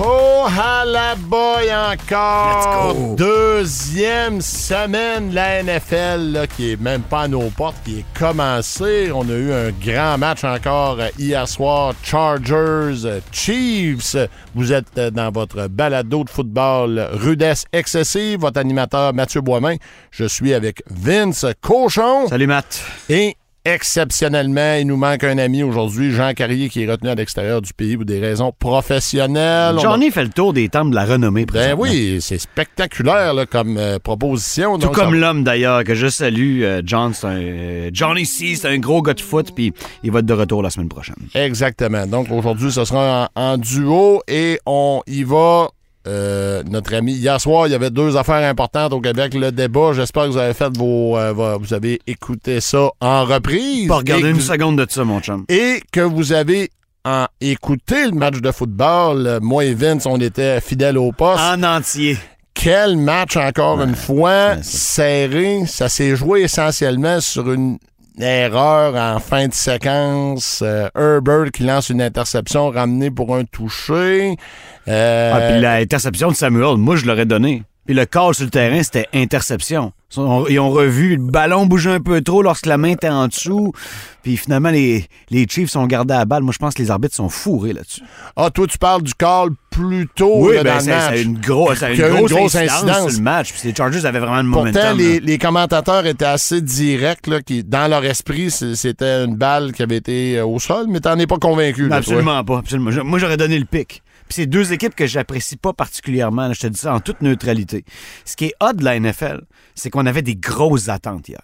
Oh, à la boy encore! Deuxième semaine de la NFL, là, qui est même pas à nos portes, qui est commencée. On a eu un grand match encore euh, hier soir. Chargers, euh, Chiefs. Vous êtes euh, dans votre balado de football rudesse excessive. Votre animateur Mathieu Boismain. Je suis avec Vince Cochon. Salut Matt. Et exceptionnellement, il nous manque un ami aujourd'hui, Jean Carrier, qui est retenu à l'extérieur du pays pour des raisons professionnelles. On Johnny fait le tour des temples de la renommée. ben oui, c'est spectaculaire là, comme euh, proposition. Tout Donc, comme ça- l'homme d'ailleurs que je salue, euh, John, c'est un, euh, Johnny C, c'est un gros gars de foot, puis il va être de retour la semaine prochaine. Exactement. Donc aujourd'hui, ce sera en, en duo et on y va. Euh, notre ami, hier soir, il y avait deux affaires importantes au Québec. Le débat, j'espère que vous avez fait vos, euh, vous avez écouté ça en reprise. Pas regarder une vous- seconde de ça, mon chum. et que vous avez en écouté le match de football. Moi et Vince, on était fidèles au poste. En entier. Quel match encore une fois, serré. Ça s'est joué essentiellement sur une erreur en fin de séquence. Euh, Herbert qui lance une interception ramenée pour un touché. Euh, Ah, puis l'interception de Samuel, moi, je l'aurais donné. Puis le call sur le terrain, c'était interception. Ils ont- revu, le ballon bougeait un peu trop lorsque la main était en dessous. Puis finalement, les, les Chiefs sont gardés à la balle. Moi, je pense que les arbitres sont fourrés là-dessus. Ah, toi, tu parles du call plus tôt là, dans ben, le match. ça a une, gros, ça a une a grosse, une grosse incidence, incidence. sur le match. Puis les Chargers avaient vraiment le momentum. Pourtant, les, les commentateurs étaient assez directs, là, qui, dans leur esprit, c'était une balle qui avait été euh, au sol, mais t'en es pas convaincu. là, toi. Absolument pas. absolument. Moi, j'aurais donné le pic. Puis c'est deux équipes que j'apprécie pas particulièrement. là, Je te dis ça en toute neutralité. Ce qui est odd de la NFL, c'est qu'on avait des grosses attentes hier.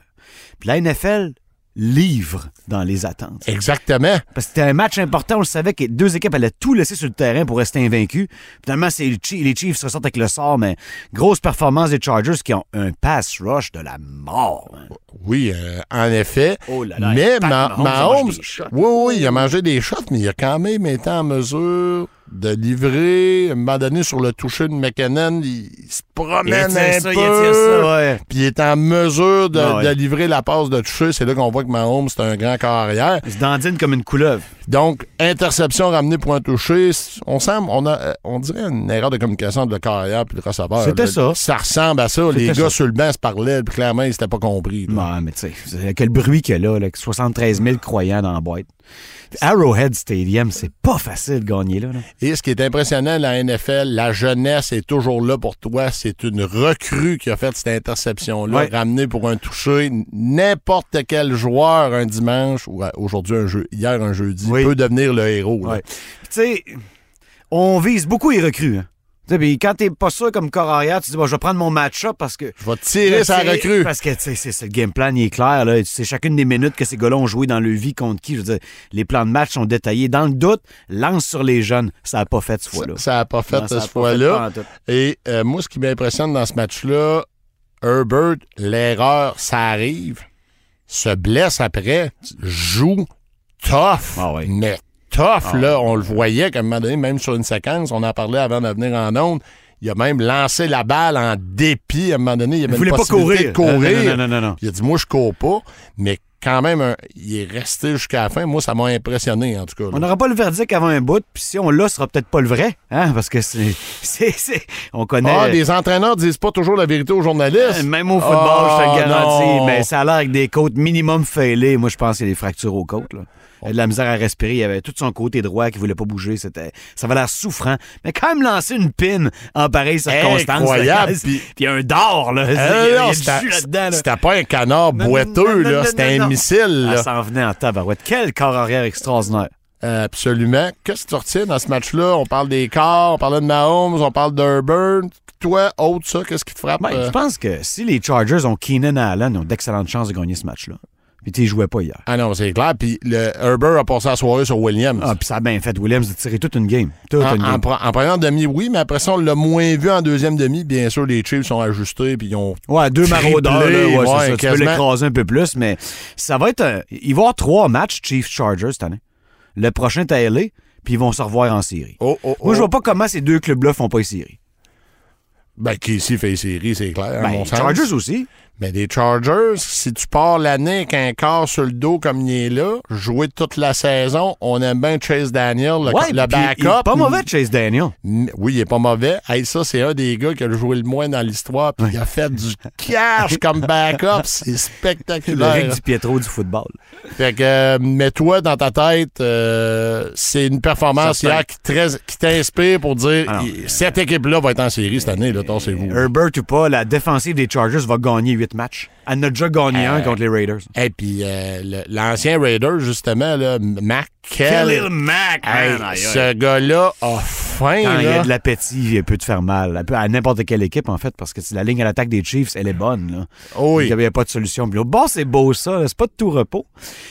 Puis la NFL livre dans les attentes. Exactement. Parce que c'était un match important. On le savait que deux équipes allaient tout laisser sur le terrain pour rester invaincus. Finalement, c'est les Chiefs, Chiefs ressortent avec le sort, mais grosse performance des Chargers qui ont un pass rush de la mort. hein. Oui, euh, en effet. Oh là là, mais Ma- Mahomes a Mahomes, mangé des shots. oui, oui, il a mangé des shots, mais il a quand même été en mesure de livrer. À un moment donné, sur le toucher de McKinnon, il, il se Il promène étire un ça, il peu. Puis il est en mesure de, ouais. de livrer la passe de toucher. C'est là qu'on voit que Mahomes, c'est un grand carrière. Il se dandine comme une couleuvre. Donc, interception ramenée pour un toucher. On semble, on a, euh, on dirait une erreur de communication de le carrière puis le receveur. C'était ça. Ça ressemble à ça. Les gars ça. sur le banc se parlaient, puis clairement, ils s'étaient pas compris. Ouais, mais tu sais, quel bruit qu'il y a là, là, 73 000 croyants dans la boîte. Arrowhead Stadium, c'est pas facile de gagner là. là. Et ce qui est impressionnant, la NFL, la jeunesse est toujours là pour toi. C'est une recrue qui a fait cette interception-là, Ouais. ramenée pour un toucher. N'importe quel joueur un dimanche, ou euh, aujourd'hui un jeu, hier un jeudi, Oui. peut devenir le héros. Ouais. Tu sais, on vise beaucoup les recrues. Hein. Tu sais, quand t'es pas sûr comme corps arrière, tu dis, bon, je vais prendre mon match-up parce que. Je vais tirer sa recrue. Parce que, tu sais, c'est- c'est- le game plan, il est clair. Là. Tu sais, chacune des minutes que ces gars-là ont joué dans leur vie contre qui, je veux dire, les plans de match sont détaillés. Dans le doute, lance sur les jeunes. Ça n'a pas fait ce fois-là. Ça n'a pas fait Non, fait fois-là. Et euh, moi, ce qui m'impressionne dans ce match-là, Herbert, l'erreur, ça arrive, se blesse après, joue tough, Ah mais tough, là, on le voyait qu'à un moment donné, même sur une séquence, on en parlait avant de venir en onde, il a même lancé la balle en dépit. À un moment donné, il avait Il voulait une pas courir. de courir. Non, non, non, non, non. Il a dit, moi, je cours pas, mais quand même, un- il est resté jusqu'à la fin. Moi, ça m'a impressionné, en tout cas. là. On n'aura pas le verdict avant un bout, puis si on l'a, ce sera peut-être pas le vrai, hein, parce que c'est, c'est, c'est- on connaît. Ah, les entraîneurs disent pas toujours la vérité aux journalistes. Même au football, Ah, je te le garantis, non. mais ça a l'air avec des côtes minimum failées. Moi, je pense qu'il y a des fractures aux côtes. Là. Il a de la misère à respirer. Il avait tout son côté droit qui voulait pas bouger. C'était, ça avait l'air souffrant. Mais quand même lancer une pin en pareille circonstance. Incroyable, puis- Puis un d'or, là. Il y a- Euh, il y a jus là-dedans, là. c'était pas un canard boiteux, là. C'était un missile, là. ça en venait en tabarouette. Quel corps arrière extraordinaire. Euh, absolument. Qu'est-ce que tu retiens dans ce match-là? On parle des corps, on parlait de Mahomes, on parle d'Herbert. Toi, autre ça, qu'est-ce qui te frappe? Ben, euh? Je pense que si les Chargers ont Keenan Allen, ils ont d'excellentes chances de gagner ce match-là. Puis tu jouais pas hier. Ah non, c'est clair. Puis le Herbert a passé la soirée sur Williams. Ah, puis ça a bien fait. Williams de tirer toute une game. Toute en, une game. en première demi, oui, mais après ça, on l'a moins vu en deuxième demi. Bien sûr, les Chiefs sont ajustés, puis ils ont Ouais, deux triplé, maraudeurs, là, ouais, ouais, c'est ça. Tu peux quasiment. l'écraser un peu plus, mais ça va être un... Il va y avoir trois matchs Chiefs-Chargers cette année. Le prochain à LA, puis ils vont se revoir en série. Oh, oh, Moi, je oh. vois pas comment ces deux clubs-là font pas les séries. Ben, Casey fait série, c'est clair, à Ben, mon sens. Chargers aussi. Mais des Chargers, si tu pars l'année avec un corps sur le dos comme il est là, jouer toute la saison, on aime bien Chase Daniel, le, ouais, le puis il est backup. pas mauvais, Chase Daniel. Oui, il est pas mauvais. Hey, ça, c'est un des gars qui a joué le moins dans l'histoire, puis il a fait du cash comme backup. C'est Le spectaculaire. Rick Di Pietro du football. Fait que, euh, mets-toi dans ta tête, euh, c'est une performance hier qui, très- qui t'inspire pour dire Ah cette équipe-là va être en série cette année, là, tassez-vous. Herbert ou pas, la défensive des Chargers va gagner huit matchs. Elle en a déjà gagné Euh, un contre les Raiders. Et puis euh, le- l'ancien Raider, justement, là, Mac Kell, Mac, hey, ce gars-là a faim. Quand il y a de l'appétit, il peut te faire mal. À n'importe quelle équipe, en fait, parce que si la ligne à l'attaque des Chiefs, elle est bonne. Là. Oh oui. Il n'y a pas de solution. Puis au bord, c'est beau ça. là. C'est pas de tout repos.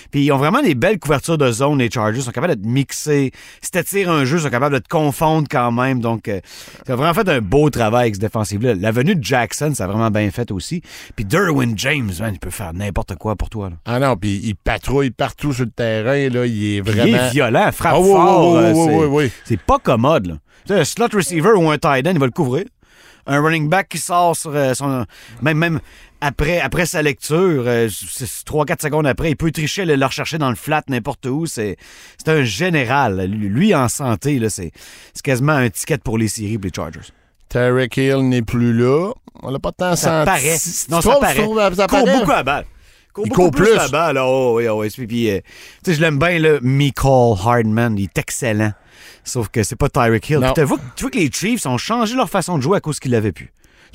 Puis ils ont vraiment des belles couvertures de zone, les Chargers. Ils sont capables de te mixer. Si t'attires un jeu, ils sont capables de te confondre quand même. Donc, euh, ils ont vraiment fait un beau travail avec ce défensif-là. La venue de Jackson, ça a vraiment bien fait aussi. Puis Derwin James, man, il peut faire n'importe quoi pour toi. là. Ah non, puis il patrouille partout sur le terrain. Là, il est vraiment. Il est violent, frappe Ah fort. oui, oui, euh, oui, c'est- oui, oui. C'est pas commode, là. Tu sais, un slot receiver ou un tight end, il va le couvrir. Un running back qui sort sur euh, son. Même, même après, après sa lecture, 3-4 secondes après, il peut tricher, aller le rechercher dans le flat n'importe où. C'est c'est un général. Lui, en santé, là, c'est c'est quasiment un ticket pour les séries pour les Chargers. Tarek Hill n'est plus là. On l'a pas tant Ça senti. paraît. Non, ça paraît. tu trouves, ça Il court paraît? beaucoup à balle. Court Il court plus, plus. balle. là. Oh, oui, oh, oui. Puis, euh, tu sais, je l'aime bien, le Michael Hardman. Il est excellent. Sauf que c'est pas Tyreek Hill. Tu vois que les Chiefs ont changé leur façon de jouer à cause qu'ils l'avaient pu.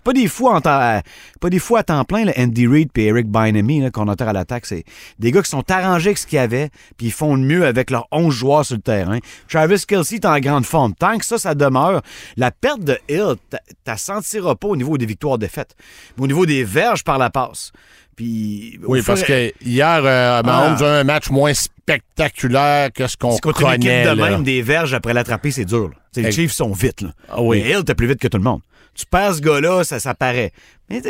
Pas des fous en temps, euh, pas des fous à temps plein, là, Andy Reid et Eric Bynamy, là, coordonnateur à l'attaque. C'est des gars qui sont arrangés avec ce qu'il y avait, puis ils font le mieux avec leurs 11 joueurs sur le terrain. Travis Kelsey est en grande forme. Tant que ça, ça demeure, la perte de Hill, t'a- t'as sentiras pas au niveau des victoires-défaites, mais au niveau des verges par la passe. Puis, Oui, parce que hier, euh, Mahomes Ah. a un match moins spectaculaire que ce qu'on contre une équipe connaît. de là. même, des verges après l'attraper, c'est dur. là. Les Chiefs sont vite. Là. Ah oui. Mais Hill, t'es plus vite que tout le monde. Tu perds ce gars-là, ça, ça paraît. Mais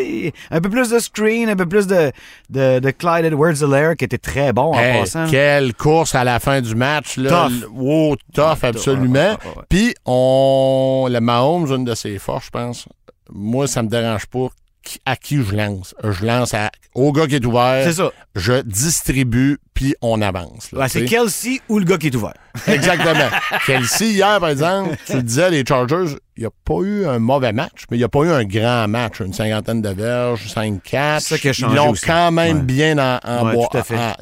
un peu plus de screen, un peu plus de, de, de Clyde Edwards-Helaire qui était très bon en Hey, passant. quelle course à la fin du match. Là. Tough. Wow, tough, absolument. ouais, ouais, ouais. Puis, on, le Mahomes, une de ses forces, je pense. Moi, ça me dérange pas à qui je lance. Je lance à, au gars qui est ouvert. C'est ça. Je distribue, puis on avance. Ouais, c'est. Kelsey ou le gars qui est ouvert. Exactement. Kelsey, hier, par exemple, tu le disais, les Chargers, il n'y a pas eu un mauvais match, mais il n'y a pas eu un grand match. Une cinquantaine de verges, 5-4. C'est ça qui a Ils changé l'ont quand même Ouais. bien en, Ouais,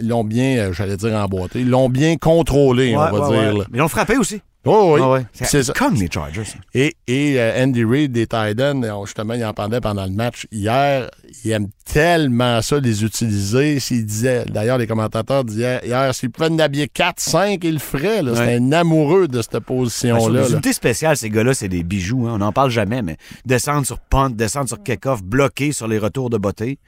Ils l'ont bien, euh, j'allais dire emboîté, ils l'ont bien contrôlé, on va dire. Mais ils l'ont frappé aussi. Oh, oui, Ah ouais. c'est ça. Comme les Chargers. Et, et euh, Andy Reid des Titans, euh, justement, il en parlait pendant le match hier. Il aime tellement ça, les utiliser. S'il disait, d'ailleurs, les commentateurs disaient hier, s'il pouvait en habiller 4, 5, il le ferait. là. C'est un amoureux de cette position-là. les là. unités spéciales, ces gars-là, c'est des bijoux. hein. On n'en parle jamais, mais descendre sur punt, descendre sur kick-off, bloquer sur les retours de beauté,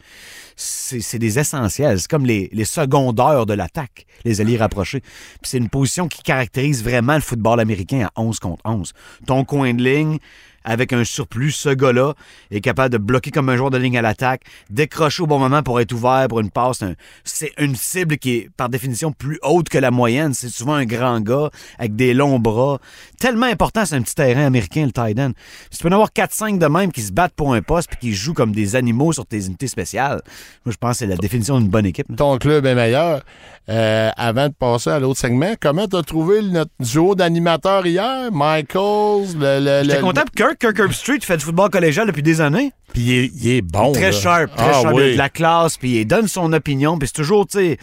c'est des essentiels. C'est comme les, les de l'attaque, les alliés rapprochés. C'est une position qui caractérise vraiment le football américain à 11 contre 11. Ton coin de ligne, avec un surplus, ce gars-là est capable de bloquer comme un joueur de ligne à l'attaque, décrocher au bon moment pour être ouvert pour une passe. C'est une cible qui est par définition plus haute que la moyenne. C'est souvent un grand gars avec des longs bras. Tellement important, c'est un petit terrain américain, le tight end. Si tu peux en avoir 4-5 de même qui se battent pour un poste puis qui jouent comme des animaux sur tes unités spéciales, moi je pense que c'est la définition d'une bonne équipe. ton club est meilleur. Euh, avant de passer à l'autre segment, comment t'as trouvé le- notre duo d'animateurs hier? Michaels, le... le J'étais le- content pour Kirk. Kirk Herbstreit fait du football collégial depuis des années. Puis il est, il est bon. Très là. sharp, très Ah sharp, oui. de la classe, puis il donne son opinion, puis c'est toujours, tu sais,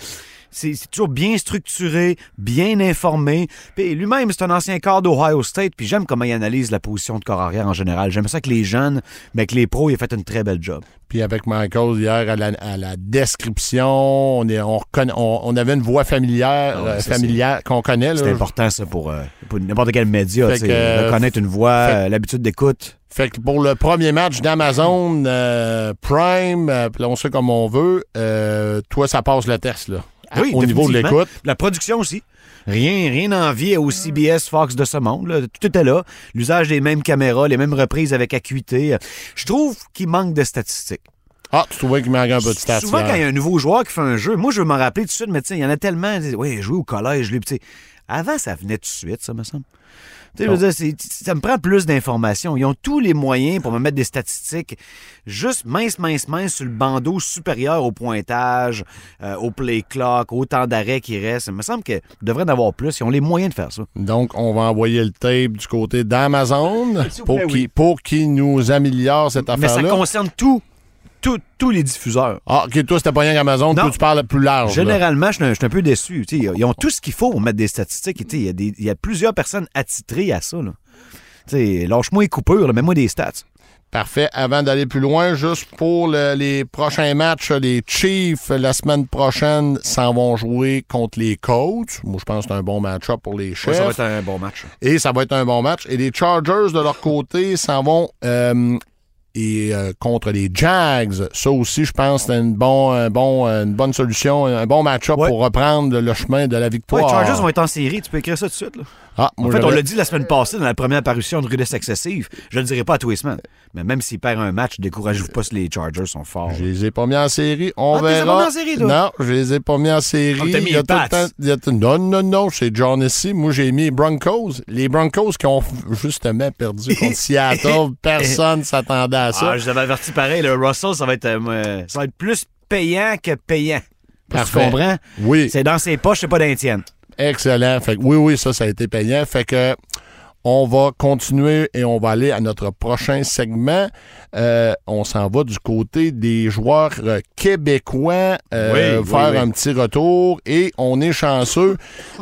c'est toujours bien structuré, bien informé. Puis lui-même, c'est un ancien corps d'Ohio State, puis j'aime comment il analyse la position de corps arrière en général. J'aime ça que les jeunes, mais que les pros, il a fait une très belle job. Puis avec Michaels hier à la, à la description, on, est, on, on, on avait une voix familière, Ah ouais, euh, familière qu'on connaît. C'est important, ça, pour, euh, pour n'importe quel média, que, reconnaître une voix, euh, l'habitude d'écoute. Fait que pour le premier match d'Amazon euh, Prime, euh, on sait comme on veut, euh, toi, ça passe le test, là. Oui, au niveau de l'écoute. La production aussi. Rien, rien d'envie au CBS Fox de ce monde. là. Tout était là. L'usage des mêmes caméras, les mêmes reprises avec acuité. Je trouve qu'il manque de statistiques. Ah, tu trouvais qu'il manquait un peu de stats. Souvent, quand il y a un nouveau joueur qui fait un jeu, moi, je veux m'en rappeler tout de suite, mais tu sais, il y en a tellement. Oui, jouer au collège, lui, Avant, ça venait tout de suite, ça me semble. Tu sais, je veux dire, c'est- ça me prend plus d'informations. Ils ont tous les moyens pour me mettre des statistiques juste mince, mince, mince sur le bandeau supérieur au pointage, euh, au play clock, au temps d'arrêt qui reste. Il me semble qu'ils devraient en avoir plus. Ils ont les moyens de faire ça. Donc, on va envoyer le tape du côté d'Amazon pour oui. pour qu'il nous améliore cette Mais ça affaire-là. concerne tout, tout- tous les diffuseurs. Ah, OK, toi, c'était pas rien qu'Amazon. Non. Toi, tu parles plus large. Généralement, je suis un, peu déçu. Ils ont tout ce qu'il faut pour mettre des statistiques. Il y, a y plusieurs personnes attitrées à ça. Lâche-moi les coupures, mets-moi des stats. Parfait. Avant d'aller plus loin, juste pour le- les prochains matchs, les Chiefs, la semaine prochaine, s'en vont jouer contre les Colts. Moi, je pense que c'est un bon match-up pour les chefs. ça va être un bon match. Et ça va être un bon match. Et les Chargers, de leur côté, s'en vont euh, et, euh, contre les Jags. Ça aussi, je pense c'est une, bon, un bon, une bonne solution, un bon match-up Ouais. pour reprendre le chemin de la Ouais, victoire. les Chargers vont être en série. Tu peux écrire ça tout de suite. Là. Ah, En fait, on l'a dit la semaine passée dans la première parution de Rudesse Excessive. Je ne le dirai pas à tous les semaines. Mais même s'ils perdent un match, découragez-vous pas si les Chargers sont forts. Je les ai pas mis en série. On Ah, verra. pas mis en série, toi? Non, je les ai pas mis en série. Ah, t'as mis Il y a tout le temps- il y a tout- Non, non, non, c'est John ici. Moi, j'ai mis les Broncos. Les Broncos qui ont justement perdu contre Seattle. Personne s'attendait à ça. Ah, je vous avais averti pareil. Le Russell, ça va être, euh, ça va être plus payant que payant. Tu comprends? Oui. C'est dans ses poches, c'est pas dans les tiennes. Excellent. Fait que oui, oui, ça, ça a été payant. Fait que on va continuer et on va aller à notre prochain segment. Euh, on s'en va du côté des joueurs euh, québécois euh, Oui, faire oui. un petit retour et on est chanceux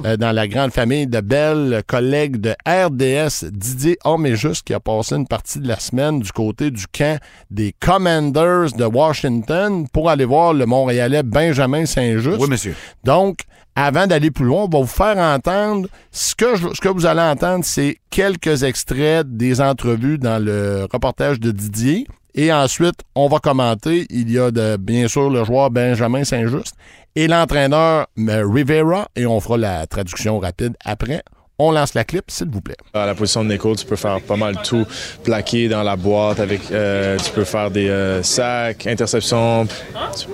euh, dans la grande famille de belles collègues de RDS, Didier Juste qui a passé une partie de la semaine du côté du camp des Commanders de Washington pour aller voir le Montréalais Benjamin Saint-Just. Oui, monsieur. Donc, avant d'aller plus loin, on va vous faire entendre ce que, je- ce que vous allez entendre, c'est quelques extraits des entrevues dans le reportage de Didier. Et ensuite, on va commenter. Il y a de, bien sûr le joueur Benjamin Saint-Just et l'entraîneur euh, Rivera. Et on fera la traduction rapide après. On lance la clip, s'il vous plaît. À la position de Nico, tu peux faire pas mal tout, plaqué dans la boîte, avec, euh, tu peux faire des euh, sacs, interceptions.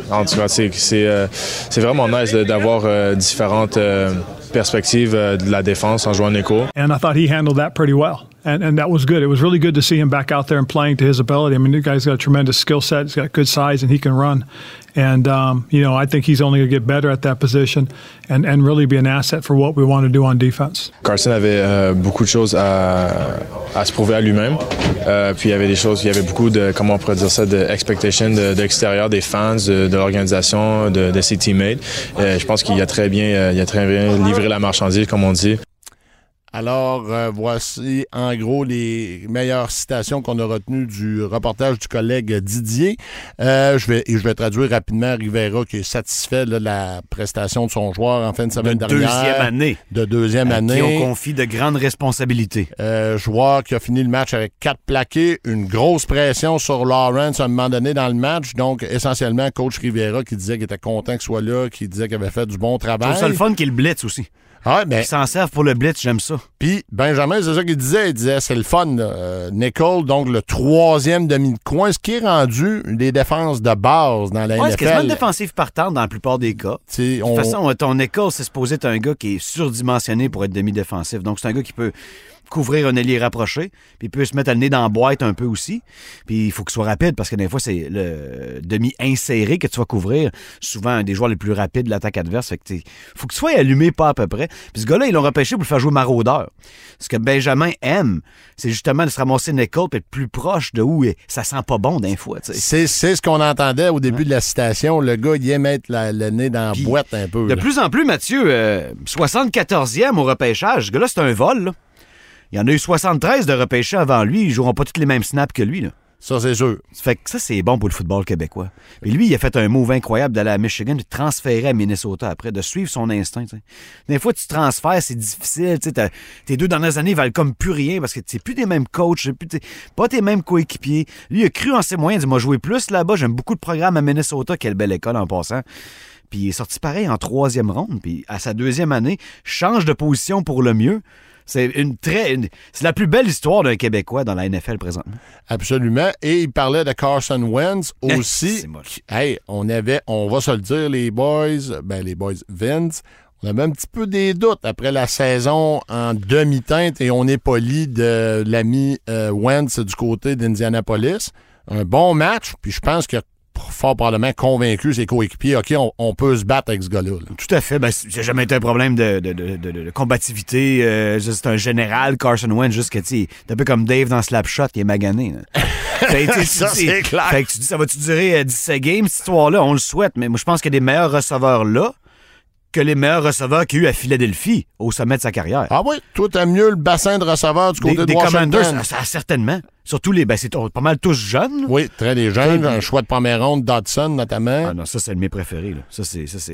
En tout cas, c'est c'est, euh, c'est vraiment nice d'avoir euh, différentes euh, perspectives euh, de la défense en jouant Nico. and I thought he handled that pretty well. And, and that was good. It was really good to see him back out there and playing to his ability. I mean, the guy's got a tremendous skill set. He's got good size, and he can run. And, um, you know, I think he's only going to get better at that position and, and really be an asset for what we want to do on defense. Carson avait euh, beaucoup de choses à, à se prouver à lui-même. Euh, puis il y avait des choses, il y avait beaucoup de, comment on pourrait dire ça, de expectation de, de des fans, de, de l'organisation, de, de ses teammates. Euh, je pense qu'il a très bien, euh, il a très bien livré la marchandise, comme on dit. Alors, euh, voici en gros les meilleures citations qu'on a retenues du reportage du collègue Didier. Euh, je vais, et je vais traduire rapidement Rivera qui est satisfait là, de la prestation de son joueur en fin de semaine De dernière. deuxième année. De deuxième À année. Qui ont confie de grandes responsabilités. Euh, joueur qui a fini le match avec quatre plaqués, une grosse pression sur Lawrence à un moment donné dans le match. Donc, essentiellement, coach Rivera qui disait qu'il était content qu'il soit là, qui disait qu'il avait fait du bon travail. ça le fun qu'il blitz aussi. Ah, Ils s'en servent pour le blitz, j'aime ça. Puis Benjamin, c'est ça qu'il disait. Il disait c'est le fun. Euh, Nicole, donc le troisième demi de coin, ce qui est rendu des défenses de base dans la Ouais, c'est quasiment NFL. une défensive partante dans la plupart des cas. T'sais, De on- toute façon, ton école, c'est supposé être un gars qui est surdimensionné pour être demi-défensif. Donc, c'est un gars qui peut couvrir un allié rapproché, puis il peut se mettre le nez dans la boîte un peu aussi. Puis il faut qu'il soit rapide parce que des fois, c'est le demi-inséré que tu vas couvrir. Souvent, un des joueurs les plus rapides de l'attaque adverse. Fait que faut que tu sois allumé pas à peu près. Puis ce gars-là, ils l'ont repêché pour le faire jouer maraudeur. Ce que Benjamin aime, c'est justement de se ramasser Nicole puis être plus proche de où ça sent pas bon d'un fois. c'est, ce qu'on entendait au début de la citation. Le gars, il aime mettre la- le nez dans la boîte un peu. De là. plus en plus, Mathieu, euh, 74e au repêchage. Ce gars-là, c'est un vol. là. Il y en a eu 73 de repêchés avant lui. Ils joueront pas tous les mêmes snaps que lui. Là. Ça, c'est sûr. Fait que ça, c'est bon pour le football québécois. Puis lui, il a fait un move incroyable d'aller à Michigan, de transférer à Minnesota après, de suivre son instinct. t'sais. Des fois, tu transfères, c'est difficile. Tes deux dernières années valent comme plus rien parce que c'est plus des mêmes coachs, plus pas tes mêmes coéquipiers. Lui, il a cru en ses moyens, il m'a joué plus là-bas. J'aime beaucoup le programme à Minnesota, quelle belle école en passant. Puis il est sorti pareil en troisième ronde. Puis à sa deuxième année, change de position pour le mieux. C'est une très, une- c'est la plus belle histoire d'un Québécois dans la NFL présentement. Absolument. Et il parlait de Carson Wentz aussi. Hey, on avait, on va se le dire, les boys, ben les boys Vince, on avait un petit peu des doutes après la saison en demi-teinte et on est poli de l'ami euh, Wentz du côté d'Indianapolis. Un bon match, puis je pense qu'il a fort probablement convaincu ses coéquipiers, OK, on, on peut se battre avec ce gars-là. là. Tout à fait. Ben, c'est jamais été un problème de, de, de, de- de combativité. Euh, c'est un général, Carson Wentz, juste que, tu un peu comme Dave dans Slapshot, qui est magané. Ça, c'est clair. Fait que tu dis, ça va-tu durer euh, 17 games, cette histoire-là? On le souhaite, mais moi, je pense qu'il y a des meilleurs receveurs là que les meilleurs receveurs qu'il y a eu à Philadelphie au sommet de sa carrière. Ah oui, toi, t'aimes mieux le bassin de receveurs du côté des de des Washington. Commanders, ça, certainement. Surtout les, ben, c'est pas mal tous jeunes. Oui, très des jeunes, un choix de première ronde, Dodson notamment. Ah non, ça, c'est de mes préférés. Là. Ça, c'est. ça,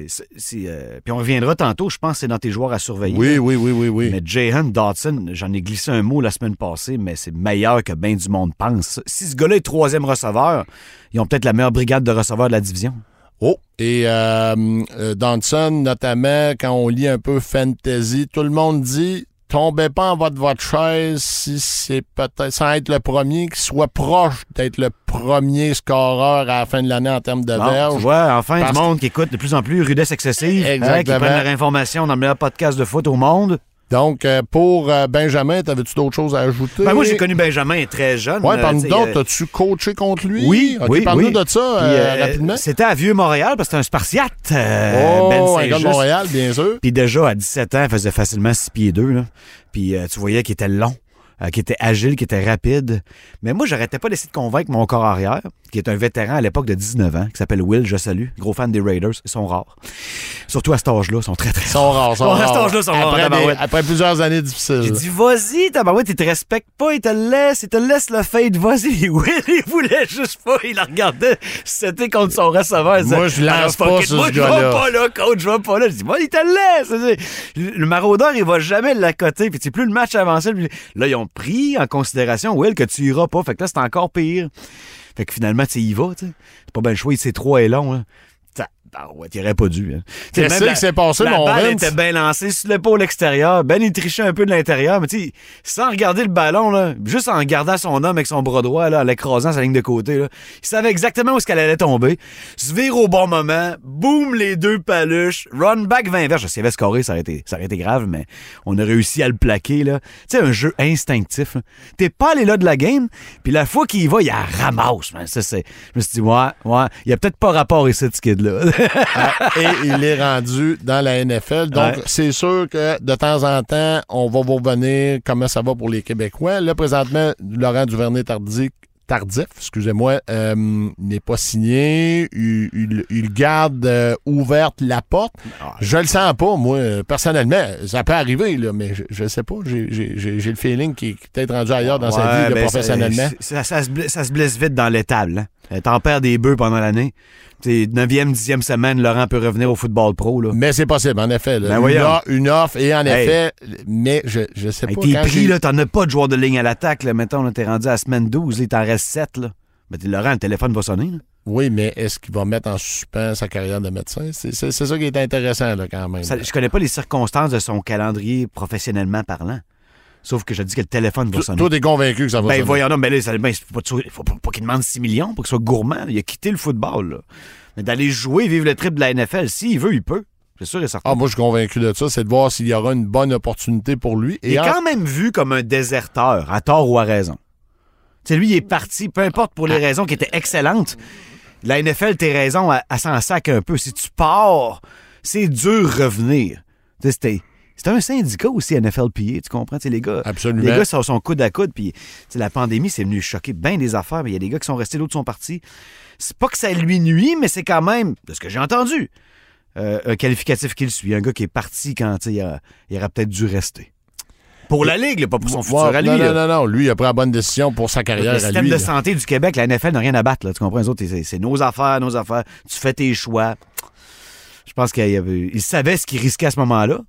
euh, Puis on reviendra tantôt, je pense c'est dans tes joueurs à surveiller. oui, là. oui, oui, oui, oui. Mais Jahan Dodson, j'en ai glissé un mot la semaine passée, mais c'est meilleur que bien du monde pense. Si ce gars-là est troisième receveur, ils ont peut-être la meilleure brigade de receveurs de la division. Oh, et euh, euh, Donson, notamment, quand on lit un peu fantasy, tout le monde dit tombez pas en votre, votre chaise si c'est peut-être sans être le premier, qu'il soit proche d'être le premier scoreur à la fin de l'année en termes de Bon, verges. tu vois, enfin, Parce du monde qui écoute de plus en plus rudesse excessive, hein, qui Exactement. prennent leur information dans le meilleur podcast de foot au monde. Donc, euh, pour euh, Benjamin, t'avais-tu d'autres choses à ajouter? Ben, moi, j'ai connu Benjamin très jeune. Ouais, euh, parle-nous tu sais, donc, euh, t'as-tu coaché contre lui? Oui, oui, Parle-nous oui. de ça euh, rapidement? C'était à Vieux-Montréal, parce que c'était un Spartiate. oh, Ben un gars de. Montréal, bien sûr. Puis déjà, à 17 ans, il faisait facilement 6 pieds 2. Là. Puis tu voyais qu'il était long, euh, qu'il était agile, qu'il était rapide. Mais moi, j'arrêtais pas d'essayer de convaincre mon corps arrière, qui est un vétéran à l'époque de 19 ans, qui s'appelle Will, je salue, gros fan des Raiders. Ils sont rares. Surtout à cet âge-là, ils sont très, très Ils sont rares, ils sont à rares. cet âge-là, ils sont rares, après, tabarouette. des- après plusieurs années difficiles. J'ai dit, vas-y, tabarouette, il te respecte pas, il te laisse, il te laisse le fade, vas-y. Will, il voulait juste pas, il la regardait, c'était contre son receveur. Moi, je lance Ah, pas sur Moi, je vais pas là, coach, je vais pas là. Je dis, moi, il te laisse. Le maraudeur, il va jamais l'accoter, puis tu sais, plus le match avançait, plus- là, ils ont pris en considération, Will, que tu iras pas, fait que là, c'est encore pire. Fait que finalement, tu sais, il va, tu. C'est pas bien le choix, sait trop et long, là. Ça- Ah ouais, t'aurais pas dû. Hein. Même la- qui s'est passé, la mon balle était bien lancée sur l'épaule extérieure. Ben, il trichait un peu de l'intérieur, mais tu sais, sans regarder le ballon, là, juste en gardant son homme avec son bras droit, là, en l'écrasant sa ligne de côté, là, il savait exactement où est-ce qu'elle allait tomber. Se vire au bon moment, boum, les deux paluches, run back 20 verges. S'il avait scoré, ça aurait, été, ça aurait été grave, mais on a réussi à le plaquer, là. Tu sais, un jeu instinctif, là. T'es pas allé là de la game, puis la fois qu'il y va, il la ramasse, man. Ça, c'est... Je me suis dit, ouais, ouais, il y a peut-être pas rapport ici, ce kid-là. Et il est rendu dans la NFL. Donc, Ouais. c'est sûr que de temps en temps, on va vous revenir comment ça va pour les Québécois. Là, présentement, Laurent Duvernay-Tardif, tardif, excusez-moi, euh, n'est pas signé. Il, il- il garde euh, ouverte la porte. Ah. Je le sens pas, moi, personnellement. Ça peut arriver, là, mais je, je sais pas. J'ai- le feeling qu'il est peut-être rendu ailleurs dans sa vie là, ben, professionnellement. Ça, ça- ça se blesse, ça se blesse vite dans l'étable. Hein. T'en perds des bœufs pendant l'année. T'sais, 9e, 10e semaine, Laurent peut revenir au football pro. Là. Mais c'est possible, en effet. là. Ben une, offre, une offre, et en Hey. effet, mais je, je sais Hey, pas. t'es pris, là, t'en as pas de joueur de ligne à l'attaque. Là. Mettons, t'es rendu à la semaine 12, là, il t'en reste 7. Là. Ben, Laurent, le téléphone va sonner. Là. Oui, mais est-ce qu'il va mettre en suspens sa carrière de médecin? C'est c'est- c'est ça qui est intéressant, là, quand même. Ça- je connais pas les circonstances de son calendrier professionnellement parlant. Sauf que je dis que le téléphone va sonner. toi, t'es convaincu que ça va Ben sonner. voyons, non, mais là, ça, ben, il faut pas, pas qu'il demande 6 millions pour qu'il soit gourmand. Il a quitté le football. Là. Mais d'aller jouer, vivre le trip de la NFL, s'il veut, il peut. C'est sûr et certain. Ah, moi, je suis convaincu de ça. C'est de voir s'il y aura une bonne opportunité pour lui. il est en- quand même vu comme un déserteur, à tort ou à raison. Tu sais, lui, il est parti, peu importe pour les raisons qui étaient excellentes. La NFL, tes raisons, elle, elle s'en sac un peu. Si tu pars, c'est dur revenir. Tu sais, c'était. C'était un syndicat aussi, NFLPA, tu comprends? Tu sais, les gars, Absolument. les gars sont, sont coude à coude, puis la pandémie, c'est venu choquer bien des affaires, mais il y a des gars qui sont restés, d'autres sont partis. C'est pas que ça lui nuit, mais c'est quand même, de ce que j'ai entendu, euh, un qualificatif qu'il suit. Un gars qui est parti quand il, a- il aurait peut-être dû rester. Pour la Ligue, là, pas pour son futur à lui. non, là. non, non, non. Lui, il a pris la bonne décision pour sa carrière Le à système lui. de là. santé du Québec, la NFL n'a rien à battre. Là, tu comprends? Les autres, c'est, c'est nos affaires, nos affaires. Tu fais tes choix. Je pense qu'il savait ce qu'il risquait à ce moment-là.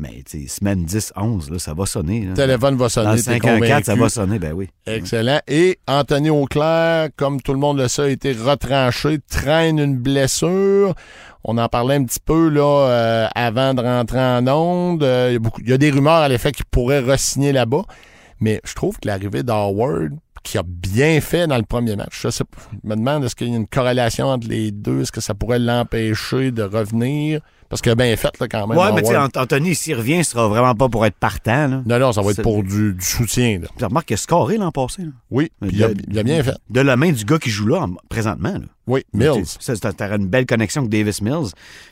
Mais, semaine 10, 11, là, ça va sonner. là. Le téléphone va Dans sonner, t'es 5-1-4, ça va sonner, ben oui. Excellent. Et Anthony Auclair, comme tout le monde le sait, a été retranché, traîne une blessure. On en parlait un petit peu là euh, avant de rentrer en onde. Euh, Il y, a beaucoup- il y a des rumeurs à l'effet qu'il pourrait re-signer là-bas. Mais je trouve que l'arrivée d'Howard, qui a bien fait dans le premier match, je sais pas, je me demande est-ce qu'il y a une corrélation entre les deux, est-ce que ça pourrait l'empêcher de revenir? Parce qu'il a bien fait là, quand même. Ouais, mais tu sais, Anthony, s'il revient, ce sera vraiment pas pour être partant. Là. Non, non, ça va être pour du, du soutien. là. Tu remarques qu'il a scoré l'an passé. là. Oui, il a, de- il a bien fait. De la main du gars qui joue là en- présentement. Là. Oui, Mills. C'est- T'auras une belle connexion avec Davis Mills.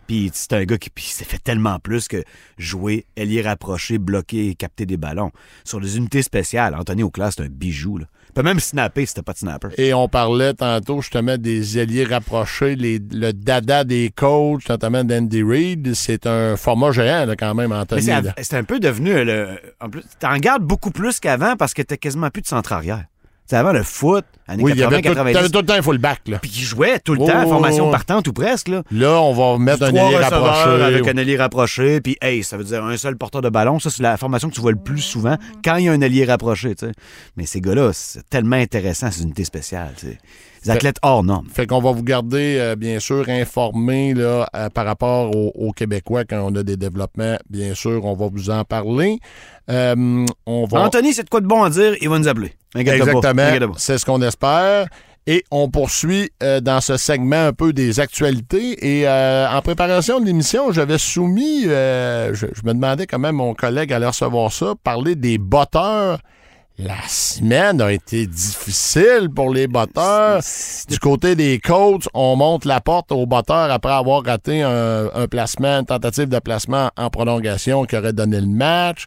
Puis c'est un gars qui s'est fait tellement plus que jouer, ailier rapproché, bloquer et capter des ballons. Sur les unités spéciales, Anthony Auclair, c'est un bijou. Là. Peut même snapper si t'as pas de snapper. Et on parlait tantôt justement des alliés rapprochés, les- le dada des coachs, notamment d'Andy Reid. C'est un format géant là, quand même, Anthony. c'est un peu devenu. euh, Le, en plus, t'en gardes beaucoup plus qu'avant parce que t'as quasiment plus de centre arrière. Sais, avant le foot, années Oui, il y 80, avait tout, 90, t'avais tout le temps un fullback. Là. puis qui jouait tout le Oh, temps, oh, formation oh. partante ou presque. Là. Là, on va mettre un receveurs rapproché. avec un allié rapproché, puis hey, ça veut dire un seul porteur de ballon. Ça, c'est la formation que tu vois le plus souvent quand il y a un allié rapproché. tu sais. Mais ces gars-là, c'est tellement intéressant, ces unités spéciales. tu sais. Des athlètes hors normes. Fait qu'on va vous garder, euh, bien sûr, informés là, euh, par rapport aux, aux Québécois quand on a des développements. Bien sûr, on va vous en parler. Euh, on va... Anthony, c'est de quoi de bon à dire, il va nous appeler. Exactement. C'est ce qu'on espère. Et on poursuit euh, dans ce segment un peu des actualités. Et euh, en préparation de l'émission, j'avais soumis, euh, je, je me demandais comment mon collègue allait recevoir ça, parler des botteurs. La semaine a été difficile pour les botteurs. Du côté des coachs, on monte la porte aux botteurs après avoir raté un, un placement, une tentative de placement en prolongation qui aurait donné le match.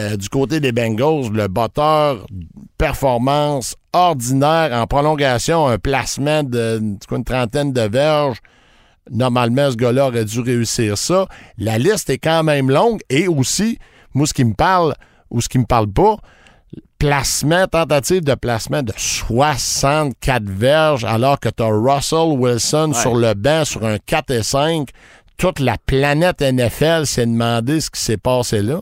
Euh, du côté des Bengals, le botteur performance ordinaire en prolongation, un placement de du coup, une trentaine de verges. Normalement, ce gars-là aurait dû réussir ça. La liste est quand même longue et aussi, moi, ce qui me parle ou ce qui me parle pas, placement, tentative de placement de 64 verges alors que tu as Russell Wilson sur le banc sur un 4 et 5. Toute la planète NFL s'est demandé ce qui s'est passé là.